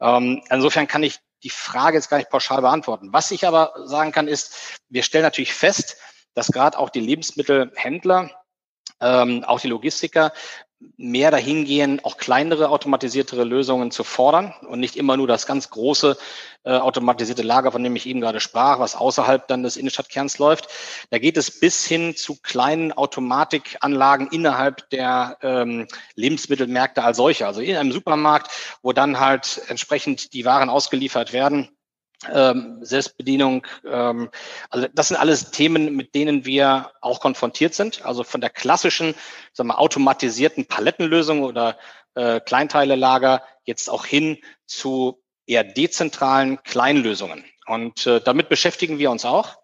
Ähm, insofern kann ich die Frage jetzt gar nicht pauschal beantworten. Was ich aber sagen kann, ist, wir stellen natürlich fest, dass gerade auch die Lebensmittelhändler ähm, auch die Logistiker mehr dahin gehen, auch kleinere automatisiertere Lösungen zu fordern und nicht immer nur das ganz große äh, automatisierte Lager, von dem ich eben gerade sprach, was außerhalb dann des Innenstadtkerns läuft. Da geht es bis hin zu kleinen Automatikanlagen innerhalb der ähm, Lebensmittelmärkte als solche, also in einem Supermarkt, wo dann halt entsprechend die Waren ausgeliefert werden ähm, Selbstbedienung. Ähm, also das sind alles Themen, mit denen wir auch konfrontiert sind. Also von der klassischen, sagen wir, automatisierten Palettenlösung oder äh, Kleinteilelager jetzt auch hin zu eher dezentralen Kleinlösungen. Und äh, damit beschäftigen wir uns auch.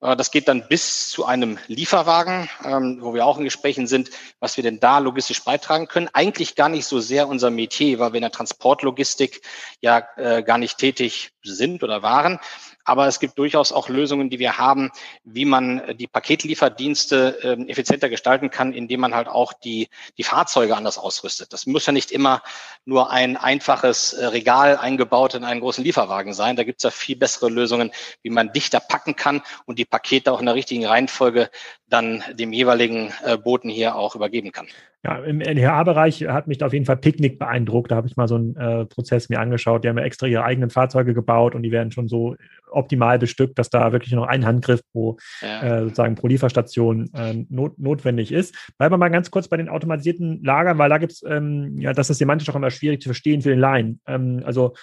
Äh, das geht dann bis zu einem Lieferwagen, ähm, wo wir auch in Gesprächen sind, was wir denn da logistisch beitragen können. Eigentlich gar nicht so sehr unser Metier, weil wir in der Transportlogistik ja äh, gar nicht tätig sind oder waren. Aber es gibt durchaus auch Lösungen, die wir haben, wie man die Paketlieferdienste äh, effizienter gestalten kann, indem man halt auch die, die Fahrzeuge anders ausrüstet. Das muss ja nicht immer nur ein einfaches äh, Regal eingebaut in einen großen Lieferwagen sein. Da gibt es ja viel bessere Lösungen, wie man dichter packen kann und die Pakete auch in der richtigen Reihenfolge dann dem jeweiligen äh, Boten hier auch übergeben kann. Ja, im LHA-Bereich hat mich da auf jeden Fall Picknick beeindruckt. Da habe ich mal so einen äh, Prozess mir angeschaut. Die haben ja extra ihre eigenen Fahrzeuge gebaut und die werden schon so optimal bestückt, dass da wirklich noch ein Handgriff pro ja. äh, sozusagen pro Lieferstation äh, not, notwendig ist. Bleiben wir mal ganz kurz bei den automatisierten Lagern, weil da gibt es, ähm, ja, das ist semantisch auch immer schwierig zu verstehen für den Laien. Ähm, also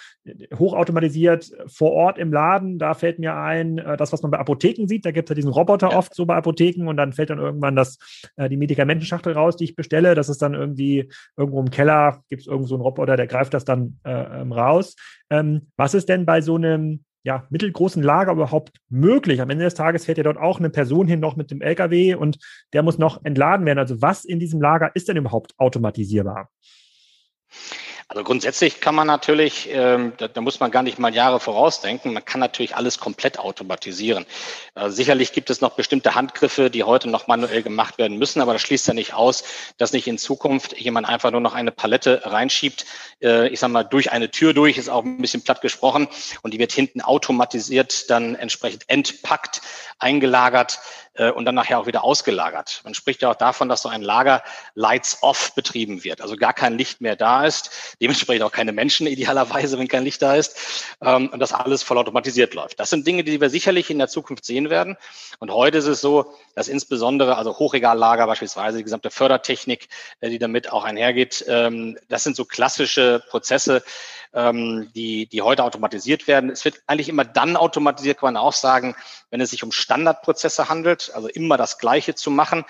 hochautomatisiert vor Ort im Laden, da fällt mir ein, äh, das, was man bei Apotheken sieht, da gibt es ja diesen Roboter ja. oft so bei Apotheken und dann fällt dann irgendwann das, äh, die Medikamentenschachtel raus, die ich bestelle. Das ist dann irgendwie irgendwo im Keller, gibt es irgendwo so einen Roboter, der greift das dann äh, ähm, raus. Ähm, was ist denn bei so einem ja, mittelgroßen Lager überhaupt möglich? Am Ende des Tages fährt ja dort auch eine Person hin, noch mit dem LKW und der muss noch entladen werden. Also was in diesem Lager ist denn überhaupt automatisierbar? Also grundsätzlich kann man natürlich, ähm, da, da, muss man gar nicht mal Jahre vorausdenken, man kann natürlich alles komplett automatisieren. Äh, sicherlich gibt es noch bestimmte Handgriffe, die heute noch manuell gemacht werden müssen, aber das schließt ja nicht aus, dass nicht in Zukunft jemand einfach nur noch eine Palette reinschiebt, äh, ich sag mal, durch eine Tür durch, ist auch ein bisschen platt gesprochen, und die wird hinten automatisiert dann entsprechend entpackt, eingelagert äh, und dann nachher auch wieder ausgelagert. Man spricht ja auch davon, dass so ein Lager lights off betrieben wird, also gar kein Licht mehr da ist, dementsprechend auch keine Menschen [LAUGHS] idealerweise, wenn kein Licht da ist ähm, und das alles vollautomatisiert läuft. Das sind Dinge, die wir sicherlich in der Zukunft sehen werden. Und heute ist es so, dass insbesondere, also Hochregallager beispielsweise, die gesamte Fördertechnik, äh, die damit auch einhergeht, ähm, das sind so klassische Prozesse, ähm, die, die heute automatisiert werden. Es wird eigentlich immer dann automatisiert, kann man auch sagen, wenn es sich um Standardprozesse handelt, also immer das Gleiche zu machen.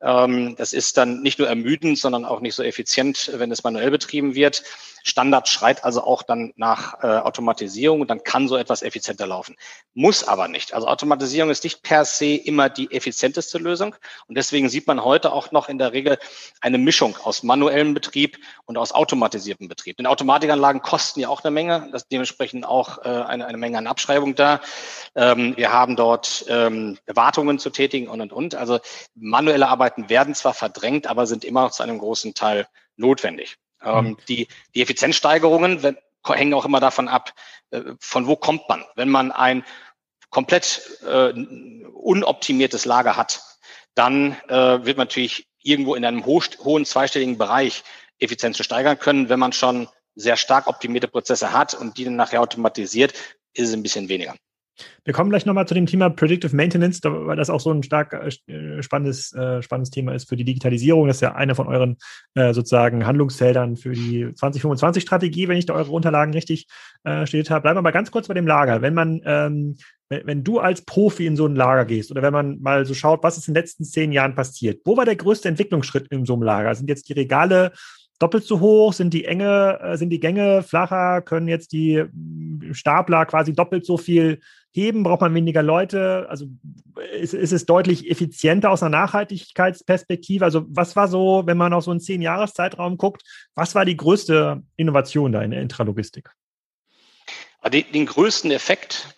Ähm, das ist dann nicht nur ermüdend, sondern auch nicht so effizient, wenn es manuell betrieben wird. Standard schreit also auch dann nach äh, Automatisierung und dann kann so etwas effizienter laufen. Muss aber nicht. Also Automatisierung ist nicht per se immer die effizienteste Lösung und deswegen sieht man heute auch noch in der Regel eine Mischung aus manuellem Betrieb und aus automatisiertem Betrieb. Denn Automatikanlagen kosten ja auch eine Menge, das dementsprechend auch äh, eine, eine Menge an Abschreibung da. Ähm, wir haben dort ähm, Wartungen zu tätigen und und und. Also manuelle Arbeiten werden zwar verdrängt, aber sind immer noch zu einem großen Teil notwendig. Ähm, mhm. die, die Effizienzsteigerungen wenn, hängen auch immer davon ab, äh, von wo kommt man. Wenn man ein komplett äh, unoptimiertes Lager hat, dann äh, wird man natürlich irgendwo in einem ho hohen zweistelligen Bereich Effizienzen steigern können. Wenn man schon sehr stark optimierte Prozesse hat und die dann nachher automatisiert, ist es ein bisschen weniger. Wir kommen gleich nochmal zu dem Thema Predictive Maintenance, weil das auch so ein stark äh, spannendes, äh, spannendes Thema ist für die Digitalisierung. Das ist ja einer von euren äh, sozusagen Handlungsfeldern für die 2025-Strategie, wenn ich da eure Unterlagen richtig äh, studiert habe. Bleiben wir mal ganz kurz bei dem Lager. Wenn man, ähm, wenn, wenn du als Profi in so ein Lager gehst oder wenn man mal so schaut, was ist in den letzten zehn Jahren passiert, wo war der größte Entwicklungsschritt in so einem Lager? Sind jetzt die Regale doppelt so hoch? Sind die Enge, äh, sind die Gänge flacher? Können jetzt die Stapler quasi doppelt so viel heben? Braucht man weniger Leute? Also ist, ist es deutlich effizienter aus einer Nachhaltigkeitsperspektive? Also was war so, wenn man auf so einen zehn Jahres guckt, was war die größte Innovation da in der Intralogistik? Den größten Effekt,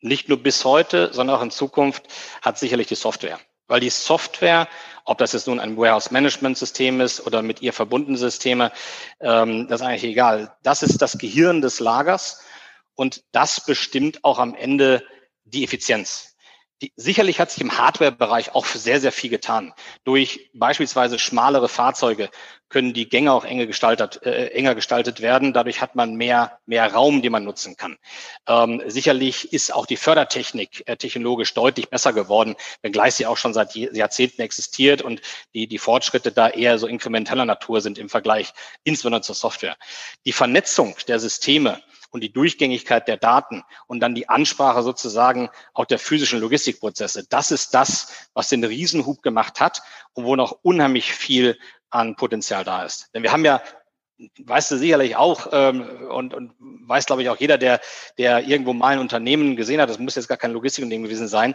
nicht nur bis heute, sondern auch in Zukunft, hat sicherlich die Software. Weil die Software, ob das jetzt nun ein Warehouse-Management-System ist oder mit ihr verbundene Systeme, ähm, das ist eigentlich egal. Das ist das Gehirn des Lagers und das bestimmt auch am Ende die Effizienz. Die, sicherlich hat sich im Hardware-Bereich auch sehr, sehr viel getan. Durch beispielsweise schmalere Fahrzeuge können die Gänge auch enge gestaltet, äh, enger gestaltet werden. Dadurch hat man mehr, mehr Raum, den man nutzen kann. Ähm, sicherlich ist auch die Fördertechnik äh, technologisch deutlich besser geworden, wenngleich sie auch schon seit Jahrzehnten existiert und die, die Fortschritte da eher so inkrementeller Natur sind im Vergleich, insbesondere zur Software. Die Vernetzung der Systeme und die Durchgängigkeit der Daten und dann die Ansprache sozusagen auch der physischen Logistikprozesse. Das ist das, was den Riesenhub gemacht hat und wo noch unheimlich viel an Potenzial da ist. Denn wir haben ja weißt du sicherlich auch ähm, und, und weiß, glaube ich, auch jeder, der, der irgendwo mal ein Unternehmen gesehen hat, das muss jetzt gar kein Logistikunternehmen gewesen sein,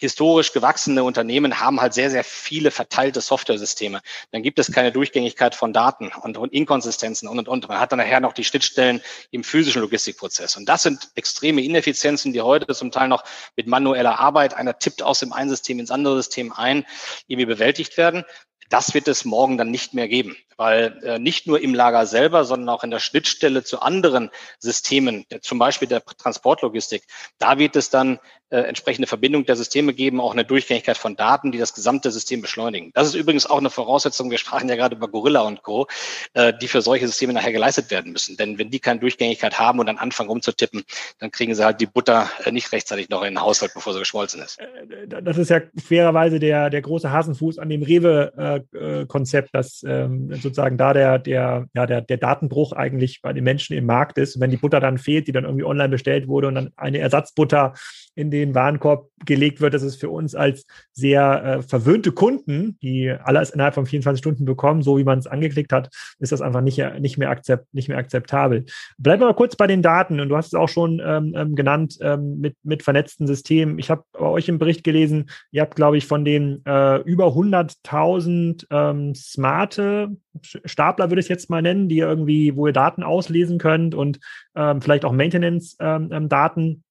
historisch gewachsene Unternehmen haben halt sehr, sehr viele verteilte Software-Systeme. Dann gibt es keine Durchgängigkeit von Daten und, und Inkonsistenzen und, und, und. Man hat dann nachher noch die Schnittstellen im physischen Logistikprozess. Und das sind extreme Ineffizienzen, die heute zum Teil noch mit manueller Arbeit, einer tippt aus dem einen System ins andere System ein, irgendwie bewältigt werden. Das wird es morgen dann nicht mehr geben, weil äh, nicht nur im Lager selber, sondern auch in der Schnittstelle zu anderen Systemen, der, zum Beispiel der Transportlogistik, da wird es dann äh, entsprechende Verbindung der Systeme geben, auch eine Durchgängigkeit von Daten, die das gesamte System beschleunigen. Das ist übrigens auch eine Voraussetzung, wir sprachen ja gerade über Gorilla und Co., äh, die für solche Systeme nachher geleistet werden müssen. Denn wenn die keine Durchgängigkeit haben und dann anfangen rumzutippen, dann kriegen sie halt die Butter äh, nicht rechtzeitig noch in den Haushalt, bevor sie geschmolzen ist. Äh, das ist ja fairerweise der, der große Hasenfuß an dem Rewe- äh, Konzept, dass ähm, sozusagen da der, der, ja, der, der Datenbruch eigentlich bei den Menschen im Markt ist. Und wenn die Butter dann fehlt, die dann irgendwie online bestellt wurde und dann eine Ersatzbutter in den Warenkorb gelegt wird, das ist für uns als sehr äh, verwöhnte Kunden, die alles innerhalb von 24 Stunden bekommen, so wie man es angeklickt hat, ist das einfach nicht, nicht, mehr, akzept, nicht mehr akzeptabel. Bleiben wir mal kurz bei den Daten und du hast es auch schon ähm, ähm genannt ähm, mit, mit vernetzten Systemen. Ich habe bei euch im Bericht gelesen, ihr habt, glaube ich, von den äh, über 100.000 ähm, smarte Stapler, würde ich es jetzt mal nennen, die irgendwie, wo ihr Daten auslesen könnt und ähm, vielleicht auch Maintenance-Daten ähm,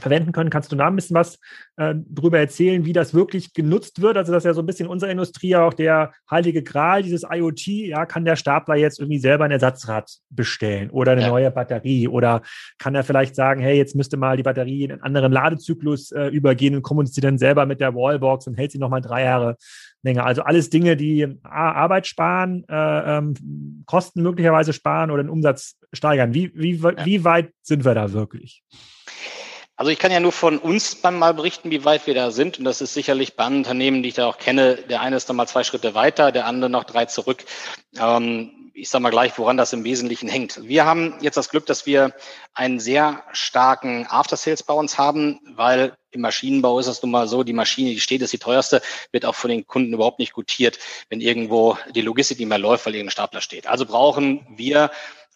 verwenden können. Kannst du da ein bisschen was äh, drüber erzählen, wie das wirklich genutzt wird? Also das ist ja so ein bisschen unsere Industrie auch der heilige Gral, dieses IoT. Ja, kann der Stapler jetzt irgendwie selber ein Ersatzrad bestellen oder eine ja. neue Batterie oder kann er vielleicht sagen, hey, jetzt müsste mal die Batterie in einen anderen Ladezyklus äh, übergehen und kommuniziert dann selber mit der Wallbox und hält sie nochmal drei Jahre länger. Also alles Dinge, die Arbeit sparen, äh, ähm, Kosten möglicherweise sparen oder den Umsatz steigern. Wie, wie, wie weit sind wir da wirklich? Also ich kann ja nur von uns beim mal berichten, wie weit wir da sind. Und das ist sicherlich bei Unternehmen, die ich da auch kenne. Der eine ist dann mal zwei Schritte weiter, der andere noch drei zurück. Ähm, ich sage mal gleich, woran das im Wesentlichen hängt. Wir haben jetzt das Glück, dass wir einen sehr starken After-Sales bei uns haben, weil im Maschinenbau ist es nun mal so, die Maschine, die steht, ist die teuerste, wird auch von den Kunden überhaupt nicht gutiert, wenn irgendwo die Logistik nicht mehr läuft, weil irgendein Stapler steht. Also brauchen wir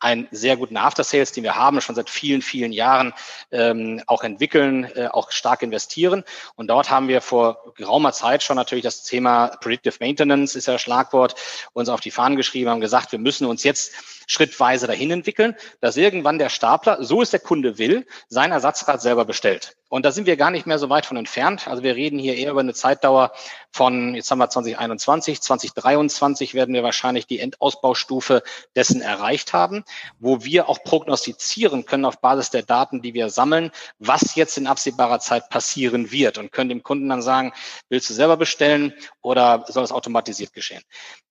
einen sehr guten After-Sales, den wir haben, schon seit vielen, vielen Jahren ähm, auch entwickeln, äh, auch stark investieren. Und dort haben wir vor geraumer Zeit schon natürlich das Thema Predictive Maintenance, ist ja Schlagwort, uns auf die Fahnen geschrieben, haben gesagt, wir müssen uns jetzt schrittweise dahin entwickeln, dass irgendwann der Stapler, so es der Kunde will, sein Ersatzrad selber bestellt. Und da sind wir gar nicht mehr so weit von entfernt. Also wir reden hier eher über eine Zeitdauer von, jetzt haben wir 2021, 2023 werden wir wahrscheinlich die Endausbaustufe dessen erreicht haben, wo wir auch prognostizieren können auf Basis der Daten, die wir sammeln, was jetzt in absehbarer Zeit passieren wird und können dem Kunden dann sagen, willst du selber bestellen oder soll es automatisiert geschehen?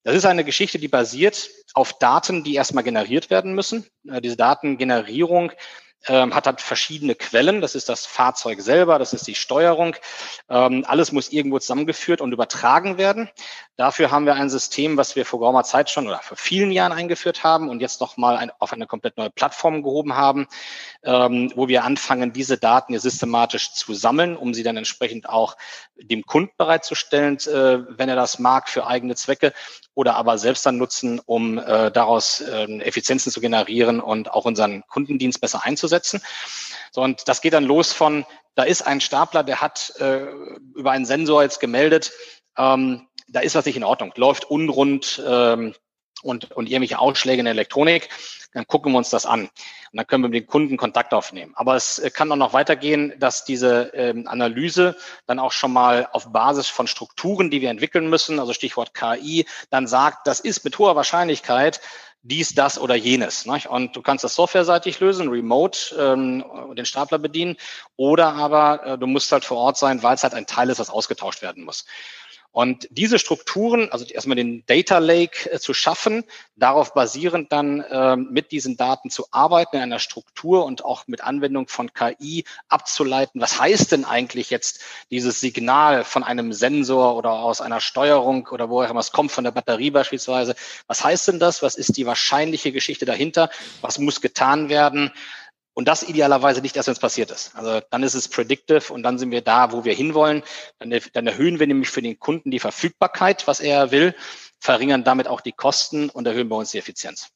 Das ist eine Geschichte, die basiert auf Daten, die erstmal generiert werden müssen. Äh, diese Datengenerierung ähm, hat halt verschiedene Quellen. Das ist das Fahrzeug selber, das ist die Steuerung. Ähm, alles muss irgendwo zusammengeführt und übertragen werden. Dafür haben wir ein System, was wir vor geraumer Zeit schon oder vor vielen Jahren eingeführt haben und jetzt nochmal ein, auf eine komplett neue Plattform gehoben haben, ähm, wo wir anfangen, diese Daten hier systematisch zu sammeln, um sie dann entsprechend auch dem Kunden bereitzustellen, äh, wenn er das mag, für eigene Zwecke oder aber selbst dann nutzen, um äh, daraus äh, Effizienzen zu generieren und auch unseren Kundendienst besser einzusetzen. So, und das geht dann los von, da ist ein Stapler, der hat äh, über einen Sensor jetzt gemeldet, ähm, da ist was nicht in Ordnung, läuft unrund ähm, und, und irgendwelche Ausschläge in der Elektronik, dann gucken wir uns das an. Und dann können wir mit den Kunden Kontakt aufnehmen. Aber es äh, kann auch noch weitergehen, dass diese ähm, Analyse dann auch schon mal auf Basis von Strukturen, die wir entwickeln müssen, also Stichwort KI, dann sagt, das ist mit hoher Wahrscheinlichkeit dies, das oder jenes. Nicht? Und du kannst das softwareseitig lösen, remote ähm, den Stapler bedienen, oder aber äh, du musst halt vor Ort sein, weil es halt ein Teil ist, was ausgetauscht werden muss. Und diese Strukturen, also erstmal den Data Lake äh, zu schaffen, darauf basierend dann äh, mit diesen Daten zu arbeiten in einer Struktur und auch mit Anwendung von KI abzuleiten. Was heißt denn eigentlich jetzt dieses Signal von einem Sensor oder aus einer Steuerung oder wo auch immer es kommt, von der Batterie beispielsweise? Was heißt denn das? Was ist die wahrscheinliche Geschichte dahinter? Was muss getan werden? Und das idealerweise nicht erst, wenn es passiert ist. Also dann ist es predictive und dann sind wir da, wo wir hinwollen. Dann, dann erhöhen wir nämlich für den Kunden die Verfügbarkeit, was er will, verringern damit auch die Kosten und erhöhen bei uns die Effizienz.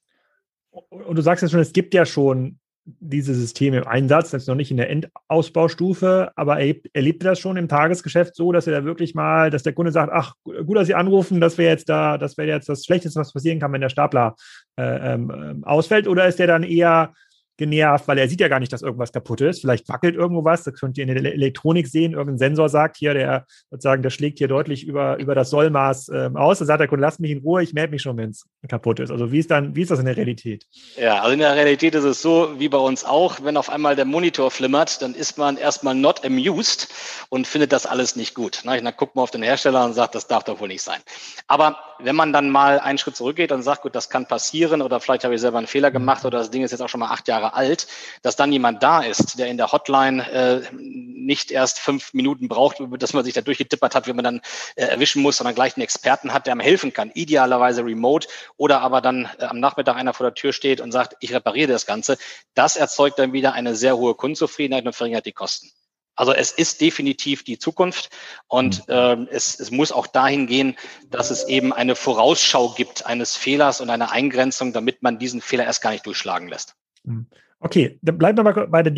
Und du sagst ja schon, es gibt ja schon diese Systeme im Einsatz, das ist noch nicht in der Endausbaustufe, aber erlebt, erlebt das schon im Tagesgeschäft so, dass er da wirklich mal, dass der Kunde sagt, ach, gut, dass Sie anrufen, das wäre jetzt da, das wäre jetzt das Schlechteste, was passieren kann, wenn der Stapler äh, ähm, ausfällt, oder ist der dann eher genervt, weil er sieht ja gar nicht, dass irgendwas kaputt ist. Vielleicht wackelt irgendwo was, das könnt ihr in der Elektronik sehen, irgendein Sensor sagt hier, der sozusagen, der schlägt hier deutlich über, über das Sollmaß ähm, aus. Da sagt der Kunde, lass mich in Ruhe, ich melde mich schon, wenn es kaputt ist. Also wie ist dann, wie ist das in der Realität? Ja, also in der Realität ist es so, wie bei uns auch, wenn auf einmal der Monitor flimmert, dann ist man erstmal not amused und findet das alles nicht gut. Na, dann guckt man auf den Hersteller und sagt, das darf doch wohl nicht sein. Aber wenn man dann mal einen Schritt zurückgeht und sagt, gut, das kann passieren oder vielleicht habe ich selber einen Fehler gemacht oder das Ding ist jetzt auch schon mal acht Jahre Jahre alt, dass dann jemand da ist, der in der Hotline äh, nicht erst fünf Minuten braucht, dass man sich da durchgetippert hat, wie man dann äh, erwischen muss, sondern gleich einen Experten hat, der einem helfen kann, idealerweise remote oder aber dann äh, am Nachmittag einer vor der Tür steht und sagt, ich repariere das Ganze. Das erzeugt dann wieder eine sehr hohe Kundenzufriedenheit und verringert die Kosten. Also es ist definitiv die Zukunft und mhm. ähm, es, es muss auch dahin gehen, dass es eben eine Vorausschau gibt eines Fehlers und eine Eingrenzung, damit man diesen Fehler erst gar nicht durchschlagen lässt. Hm. Okay, dann bleiben wir mal bei der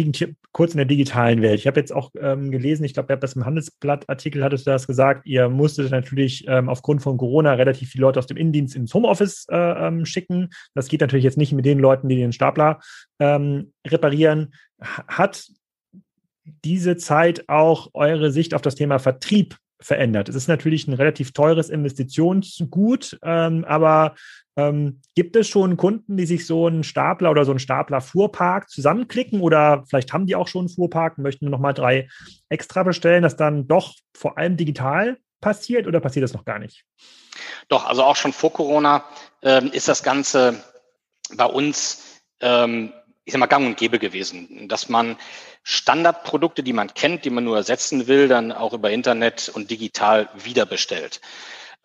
kurz in der digitalen Welt. Ich habe jetzt auch ähm, gelesen, ich glaube, ihr habt das im Handelsblatt-Artikel, hattest du das gesagt, ihr musstet natürlich ähm, aufgrund von Corona relativ viele Leute aus dem Innendienst ins Homeoffice äh, ähm, schicken. Das geht natürlich jetzt nicht mit den Leuten, die den Stapler ähm, reparieren. Hat diese Zeit auch eure Sicht auf das Thema Vertrieb verändert? Es ist natürlich ein relativ teures Investitionsgut, ähm, aber ähm, gibt es schon Kunden, die sich so einen Stapler oder so einen Stapler-Fuhrpark zusammenklicken oder vielleicht haben die auch schon einen Fuhrpark und möchten nochmal drei extra bestellen, das dann doch vor allem digital passiert oder passiert das noch gar nicht? Doch, also auch schon vor Corona ähm, ist das Ganze bei uns ähm, ich sag mal, gang und gäbe gewesen, dass man Standardprodukte, die man kennt, die man nur ersetzen will, dann auch über Internet und digital wiederbestellt.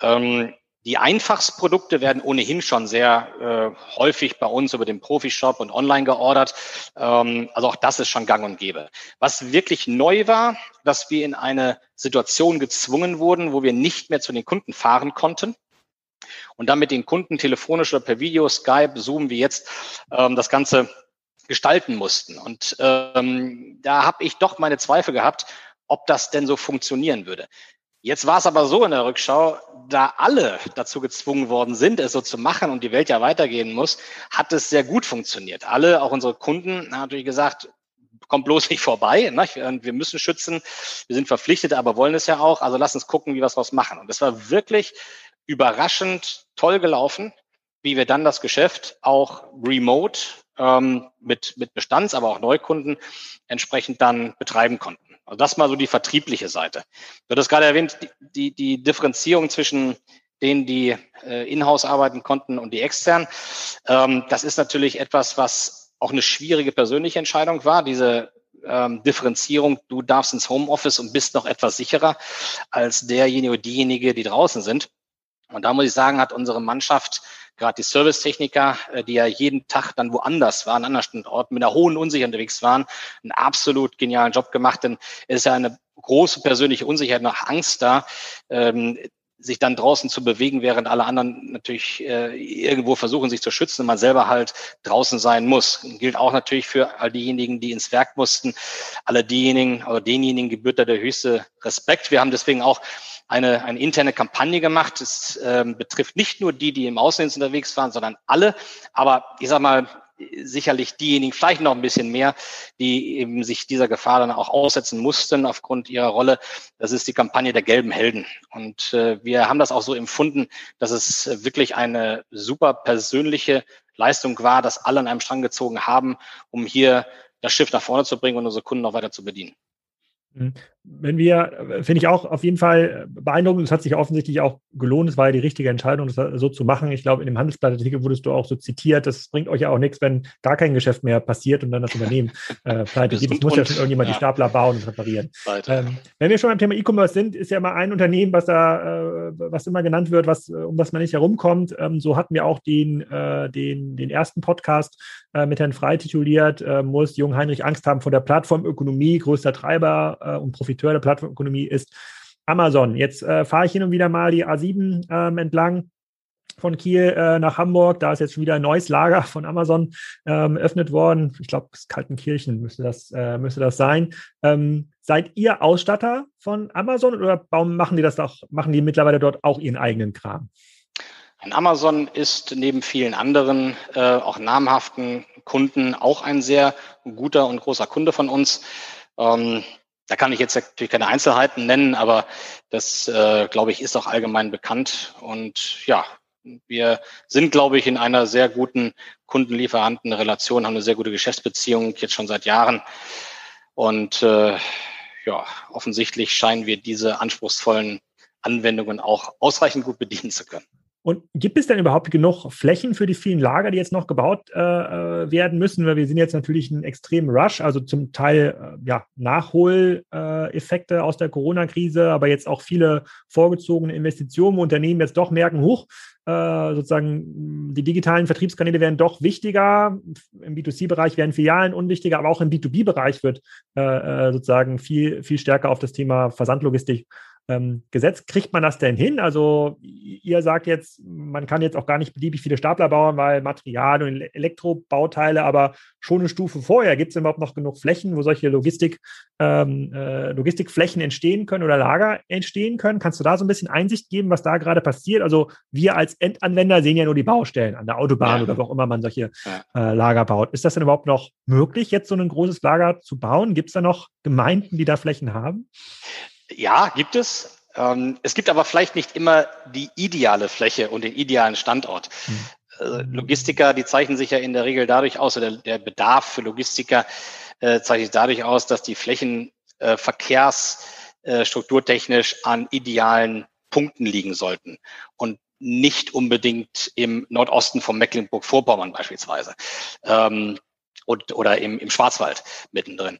Ähm, die Einfachsprodukte werden ohnehin schon sehr äh, häufig bei uns über den Profi-Shop und online geordert. Ähm, also auch das ist schon gang und gäbe. Was wirklich neu war, dass wir in eine Situation gezwungen wurden, wo wir nicht mehr zu den Kunden fahren konnten und dann mit den Kunden telefonisch oder per Video, Skype, Zoom wie jetzt ähm, das Ganze gestalten mussten. Und ähm, da habe ich doch meine Zweifel gehabt, ob das denn so funktionieren würde. Jetzt war es aber so in der Rückschau, da alle dazu gezwungen worden sind, es so zu machen und die Welt ja weitergehen muss, hat es sehr gut funktioniert. Alle, auch unsere Kunden, haben natürlich gesagt, kommt bloß nicht vorbei. Ne? Wir müssen schützen, wir sind verpflichtet, aber wollen es ja auch. Also lass uns gucken, wie wir es was machen. Und das war wirklich überraschend toll gelaufen, wie wir dann das Geschäft auch remote ähm, mit, mit Bestands-, aber auch Neukunden entsprechend dann betreiben konnten. Also das mal so die vertriebliche Seite. Du hattest gerade erwähnt, die, die, Differenzierung zwischen denen, die äh, in-house arbeiten konnten und die extern. Ähm, das ist natürlich etwas, was auch eine schwierige persönliche Entscheidung war, diese ähm, Differenzierung, du darfst ins Homeoffice und bist noch etwas sicherer als derjenige oder diejenige, die draußen sind. Und da muss ich sagen, hat unsere Mannschaft gerade die Servicetechniker, äh, die ja jeden Tag dann woanders waren, an anderen Standorten, mit einer hohen Unsicherheit unterwegs waren, einen absolut genialen Job gemacht, denn es ist ja eine große persönliche Unsicherheit, noch Angst da, ähm, sich dann draußen zu bewegen, während alle anderen natürlich äh, irgendwo versuchen, sich zu schützen und man selber halt draußen sein muss. Gilt auch natürlich für all diejenigen, die ins Werk mussten. Alle diejenigen oder denjenigen gebührt da der höchste Respekt. Wir haben deswegen auch eine, eine interne Kampagne gemacht. Es ähm, betrifft nicht nur die, die im Außendienst unterwegs waren, sondern alle. Aber ich sag mal, sicherlich diejenigen, vielleicht noch ein bisschen mehr, die eben sich dieser Gefahr dann auch aussetzen mussten aufgrund ihrer Rolle. Das ist die Kampagne der gelben Helden. Und äh, wir haben das auch so empfunden, dass es wirklich eine super persönliche Leistung war, dass alle an einem Strang gezogen haben, um hier das Schiff nach vorne zu bringen und unsere Kunden noch weiter zu bedienen. Wenn wir, äh, finde ich auch auf jeden Fall beeindruckend, es hat sich offensichtlich auch gelohnt, es war ja die richtige Entscheidung, das so zu machen. Ich glaube, in dem Handelsblattartikel wurdest du auch so zitiert, das bringt euch ja auch nichts, wenn gar kein Geschäft mehr passiert und dann das Unternehmen äh, [LAUGHS] pleite geht. Es muss ja schon irgendjemand ja. die Stapler bauen und reparieren. Ähm, wenn wir schon beim Thema E-Commerce sind, ist ja immer ein Unternehmen, was da, äh, was immer genannt wird, was, äh, um das man nicht herumkommt. Ähm, so hatten wir auch den, äh, den, den ersten Podcast äh, mit Herrn Frei tituliert, äh, muss Jung Heinrich Angst haben vor der Plattformökonomie, größter Treiber äh, und Profiteur der Plattformökonomie ist Amazon. Jetzt äh, fahre ich hin und wieder mal die A7 ähm, entlang von Kiel äh, nach Hamburg. Da ist jetzt schon wieder ein neues Lager von Amazon ähm, eröffnet worden. Ich glaube, Kaltenkirchen müsste das, äh, müsste das sein. Ähm, seid ihr Ausstatter von Amazon oder machen die das doch, machen die mittlerweile dort auch ihren eigenen Kram? Amazon ist neben vielen anderen äh, auch namhaften Kunden auch ein sehr guter und großer Kunde von uns. Ähm, da kann ich jetzt natürlich keine Einzelheiten nennen, aber das, äh, glaube ich, ist auch allgemein bekannt. Und ja, wir sind, glaube ich, in einer sehr guten Kundenlieferantenrelation, haben eine sehr gute Geschäftsbeziehung jetzt schon seit Jahren. Und äh, ja, offensichtlich scheinen wir diese anspruchsvollen Anwendungen auch ausreichend gut bedienen zu können. Und gibt es denn überhaupt genug Flächen für die vielen Lager, die jetzt noch gebaut äh, äh werden müssen? Weil wir sind jetzt natürlich einen extremen Rush, also zum Teil äh, ja, Nachholeffekte äh, aus der Corona-Krise, aber jetzt auch viele vorgezogene Investitionen, wo Unternehmen jetzt doch merken, hoch, äh, sozusagen die digitalen Vertriebskanäle werden doch wichtiger. Im B2C-Bereich werden Filialen unwichtiger, aber auch im B2B-Bereich wird äh, sozusagen viel, viel stärker auf das Thema Versandlogistik ähm, gesetzt. Kriegt man das denn hin? Also ihr sagt jetzt, man kann jetzt auch gar nicht beliebig viele Stapler bauen, weil Material und Elektrobauteile, aber schon eine Stufe vorher. Gibt es überhaupt noch genug Flächen, wo solche Logistik, ähm, äh, Logistikflächen entstehen können oder Lager entstehen können? Kannst du da so ein bisschen Einsicht geben, was da gerade passiert? Also wir als Endanwender sehen ja nur die Baustellen an der Autobahn ja. oder wo auch immer man solche äh, Lager baut. Ist das denn überhaupt noch möglich, jetzt so ein großes Lager zu bauen? Gibt es da noch Gemeinden, die da Flächen haben? Ja, gibt es. Ähm, es gibt aber vielleicht nicht immer die ideale Fläche und den idealen Standort. Mhm. Logistiker, die zeichnen sich ja in der Regel dadurch aus, oder der Bedarf für Logistiker äh, zeichnet sich dadurch aus, dass die Flächen äh, verkehrsstrukturtechnisch äh, an idealen Punkten liegen sollten und nicht unbedingt im Nordosten von Mecklenburg-Vorpommern beispielsweise. Ähm, und, oder im, im Schwarzwald mittendrin.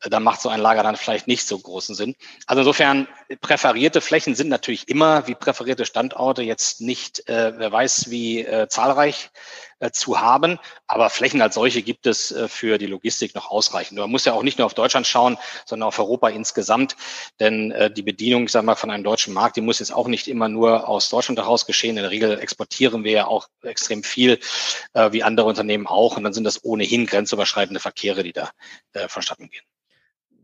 Da macht so ein Lager dann vielleicht nicht so großen Sinn. Also insofern, präferierte Flächen sind natürlich immer wie präferierte Standorte jetzt nicht, äh, wer weiß wie äh, zahlreich äh, zu haben. Aber Flächen als solche gibt es äh, für die Logistik noch ausreichend. Man muss ja auch nicht nur auf Deutschland schauen, sondern auf Europa insgesamt. Denn äh, die Bedienung, ich sage mal, von einem deutschen Markt, die muss jetzt auch nicht immer nur aus Deutschland heraus geschehen. In der Regel exportieren wir ja auch extrem viel, äh, wie andere Unternehmen auch. Und dann sind das ohnehin grenzüberschreitende Verkehre, die da äh, vonstatten gehen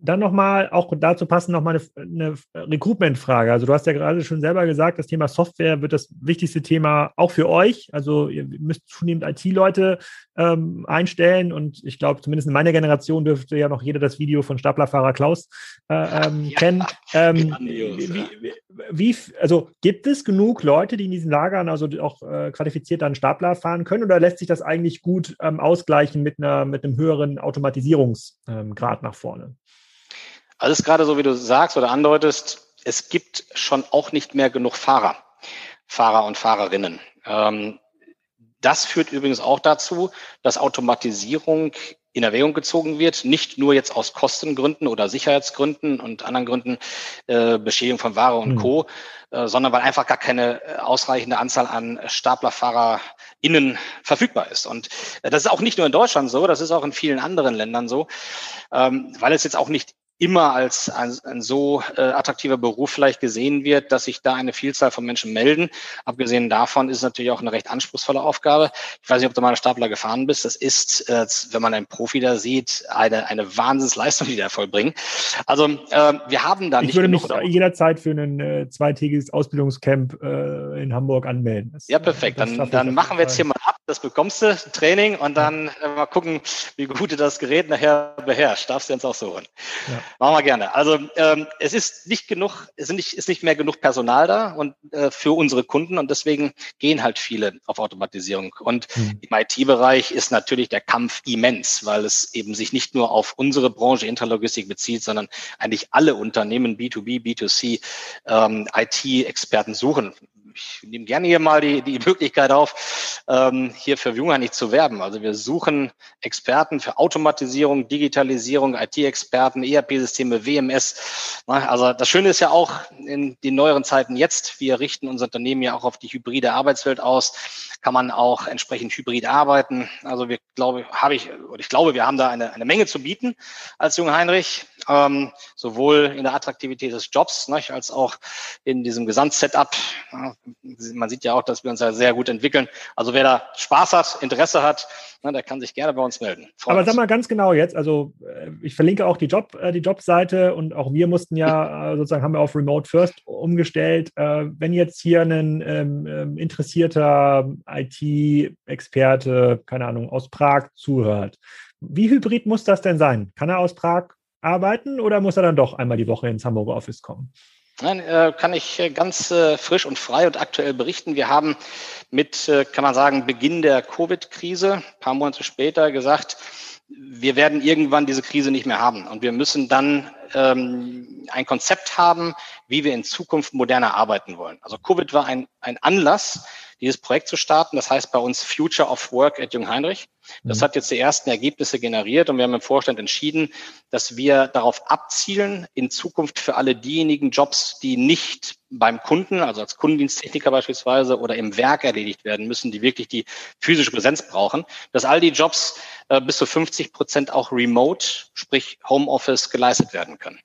dann nochmal, auch dazu passen nochmal eine, eine Recruitment-Frage. Also du hast ja gerade schon selber gesagt, das Thema Software wird das wichtigste Thema auch für euch. Also ihr müsst zunehmend IT-Leute ähm, einstellen und ich glaube, zumindest in meiner Generation dürfte ja noch jeder das Video von Staplerfahrer Klaus äh, ähm, ja, kennen. [LAUGHS] Ähm, wie, wie, also gibt es genug Leute, die in diesen Lagern also auch äh, qualifiziert dann Stapler fahren können oder lässt sich das eigentlich gut ähm, ausgleichen mit, einer, mit einem höheren Automatisierungsgrad ähm, nach vorne? Also es ist gerade so, wie du sagst oder andeutest, es gibt schon auch nicht mehr genug Fahrer, Fahrer und Fahrerinnen. Ähm, das führt übrigens auch dazu, dass Automatisierung in Erwägung gezogen wird, nicht nur jetzt aus Kostengründen oder Sicherheitsgründen und anderen Gründen, äh, Beschädigung von Ware und mhm. Co., äh, sondern weil einfach gar keine äh, ausreichende Anzahl an StaplerfahrerInnen verfügbar ist. Und äh, das ist auch nicht nur in Deutschland so, das ist auch in vielen anderen Ländern so, ähm, weil es jetzt auch nicht immer als ein, ein so äh, attraktiver Beruf vielleicht gesehen wird, dass sich da eine Vielzahl von Menschen melden. Abgesehen davon ist es natürlich auch eine recht anspruchsvolle Aufgabe. Ich weiß nicht, ob du mal eine Stapler gefahren bist. Das ist, äh, wenn man einen Profi da sieht, eine, eine Wahnsinnsleistung, die da vollbringen. Also äh, wir haben da ich nicht. Ich würde mich jederzeit für ein äh, zweitägiges Ausbildungscamp äh, in Hamburg anmelden. Das, ja, perfekt. Dann, dann machen wir jetzt hier mal ab. Das bekommst du, Training, und dann äh, mal gucken, wie gut du das Gerät nachher beherrschst. Darfst du uns auch so holen. Ja. Machen wir gerne. Also ähm, es ist nicht genug, es ist nicht, ist nicht mehr genug Personal da und äh, für unsere Kunden und deswegen gehen halt viele auf Automatisierung. Und mhm. im IT-Bereich ist natürlich der Kampf immens, weil es eben sich nicht nur auf unsere Branche Intralogistik bezieht, sondern eigentlich alle Unternehmen B2B, B2C ähm, IT-Experten suchen ich nehme gerne hier mal die, die [LAUGHS] Möglichkeit auf, ähm, hier für Jungheinrich zu werben. Also wir suchen Experten für Automatisierung, Digitalisierung, IT-Experten, ERP-Systeme, WMS. Also das Schöne ist ja auch in den neueren Zeiten jetzt, wir richten unser Unternehmen ja auch auf die hybride Arbeitswelt aus, kann man auch entsprechend hybrid arbeiten. Also wir glaube, habe ich, oder ich glaube, wir haben da eine, eine Menge zu bieten als Jungheinrich ähm, sowohl in der Attraktivität des Jobs ne, als auch in diesem Gesamtsetup. Ja, man sieht ja auch, dass wir uns ja sehr gut entwickeln. Also wer da Spaß hat, Interesse hat, ne, der kann sich gerne bei uns melden. Freut Aber sag mal ganz genau jetzt, also äh, ich verlinke auch die Job, äh, die Jobseite und auch wir mussten ja [LAUGHS] äh, sozusagen haben wir auf Remote First umgestellt. Wenn jetzt hier ein ähm, ähm interessierter IT-Experte, keine Ahnung, aus Prag zuhört, wie hybrid muss das denn sein? Kann er aus Prag arbeiten oder muss er dann doch einmal die Woche ins Hamburger Office kommen? Nein, äh, kann ich äh, ganz äh, frisch und frei und aktuell berichten. Wir haben mit, kann man sagen, Beginn der Covid-Krise, ein paar Monate später, gesagt, wir werden irgendwann diese Krise nicht mehr haben. Und wir müssen dann ähm, ein Konzept haben, wie wir in Zukunft moderner arbeiten wollen. Also Covid war ein, ein Anlass, dieses Projekt zu starten. Das heißt bei uns Future of Work at Jungheinrich. Das mhm. hat jetzt die ersten Ergebnisse generiert und wir haben im Vorstand entschieden, dass wir darauf abzielen, in Zukunft für alle diejenigen Jobs, die nicht beim Kunden, also als Kundendiensttechniker beispielsweise oder im Werk erledigt werden müssen, die wirklich die physische Präsenz brauchen, dass all die Jobs äh, bis zu 50 Prozent auch remote, sprich Homeoffice geleistet werden können.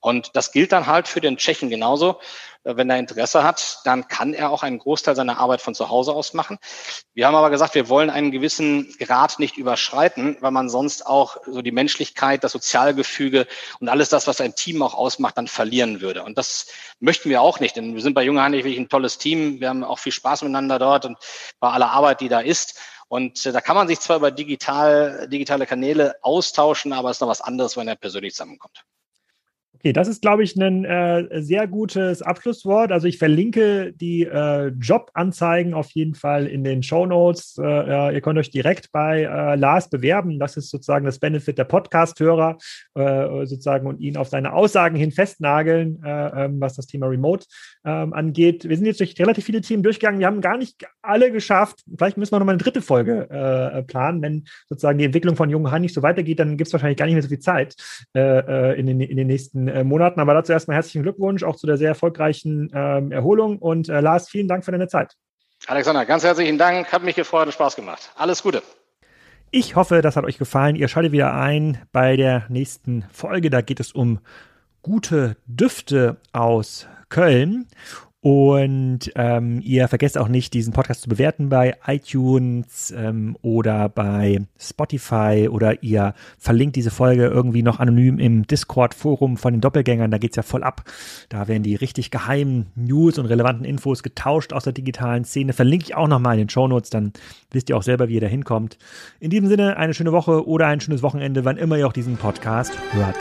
Und das gilt dann halt für den Tschechen genauso. Äh, wenn er Interesse hat, dann kann er auch einen Großteil seiner Arbeit von zu Hause aus machen. Wir haben aber gesagt, wir wollen einen gewissen Grad nicht überschreiten, weil man sonst auch so die Menschlichkeit, das Sozialgefüge und alles das, was ein Team auch ausmacht, dann verlieren würde. Und das möchten wir auch nicht, denn wir sind bei Junge Heinrich wirklich ein tolles Team. Wir haben auch viel Spaß miteinander dort und bei aller Arbeit, die da ist. Und äh, da kann man sich zwar über digital, digitale Kanäle austauschen, aber es ist noch was anderes, wenn er persönlich zusammenkommt. Okay, das ist, glaube ich, ein äh, sehr gutes Abschlusswort. Also ich verlinke die äh, Jobanzeigen auf jeden Fall in den Show Notes. Äh, ihr könnt euch direkt bei äh, Lars bewerben. Das ist sozusagen das Benefit der Podcast-Hörer äh, sozusagen und ihn auf seine Aussagen hin festnageln, äh, ähm, was das Thema Remote ähm, angeht. Wir sind jetzt durch relativ viele Themen durchgegangen. Wir haben gar nicht alle geschafft. Vielleicht müssen wir noch mal eine dritte Folge planen. Wenn sozusagen die Entwicklung von Jungen nicht so weitergeht, dann gibt es wahrscheinlich gar nicht mehr so viel Zeit in den, in den nächsten äh, Monaten. Aber dazu erstmal herzlichen Glückwunsch auch zu der sehr erfolgreichen ähm, Erholung. Und äh, Lars, vielen Dank für deine Zeit. Alexander, ganz herzlichen Dank. Hat mich gefreut und Spaß gemacht. Alles Gute. Ich hoffe, das hat euch gefallen. Ihr schaltet wieder ein bei der nächsten Folge. Da geht es um gute Düfte aus Köln. Und ähm, ihr vergesst auch nicht, diesen Podcast zu bewerten bei iTunes ähm, oder bei Spotify oder ihr verlinkt diese Folge irgendwie noch anonym im Discord-Forum von den Doppelgängern. Da geht's ja voll ab. Da werden die richtig geheimen News und relevanten Infos getauscht aus der digitalen Szene. Verlinke ich auch nochmal in den Shownotes, dann wisst ihr auch selber, wie ihr da hinkommt. In diesem Sinne, eine schöne Woche oder ein schönes Wochenende, wann immer ihr auch diesen Podcast hört.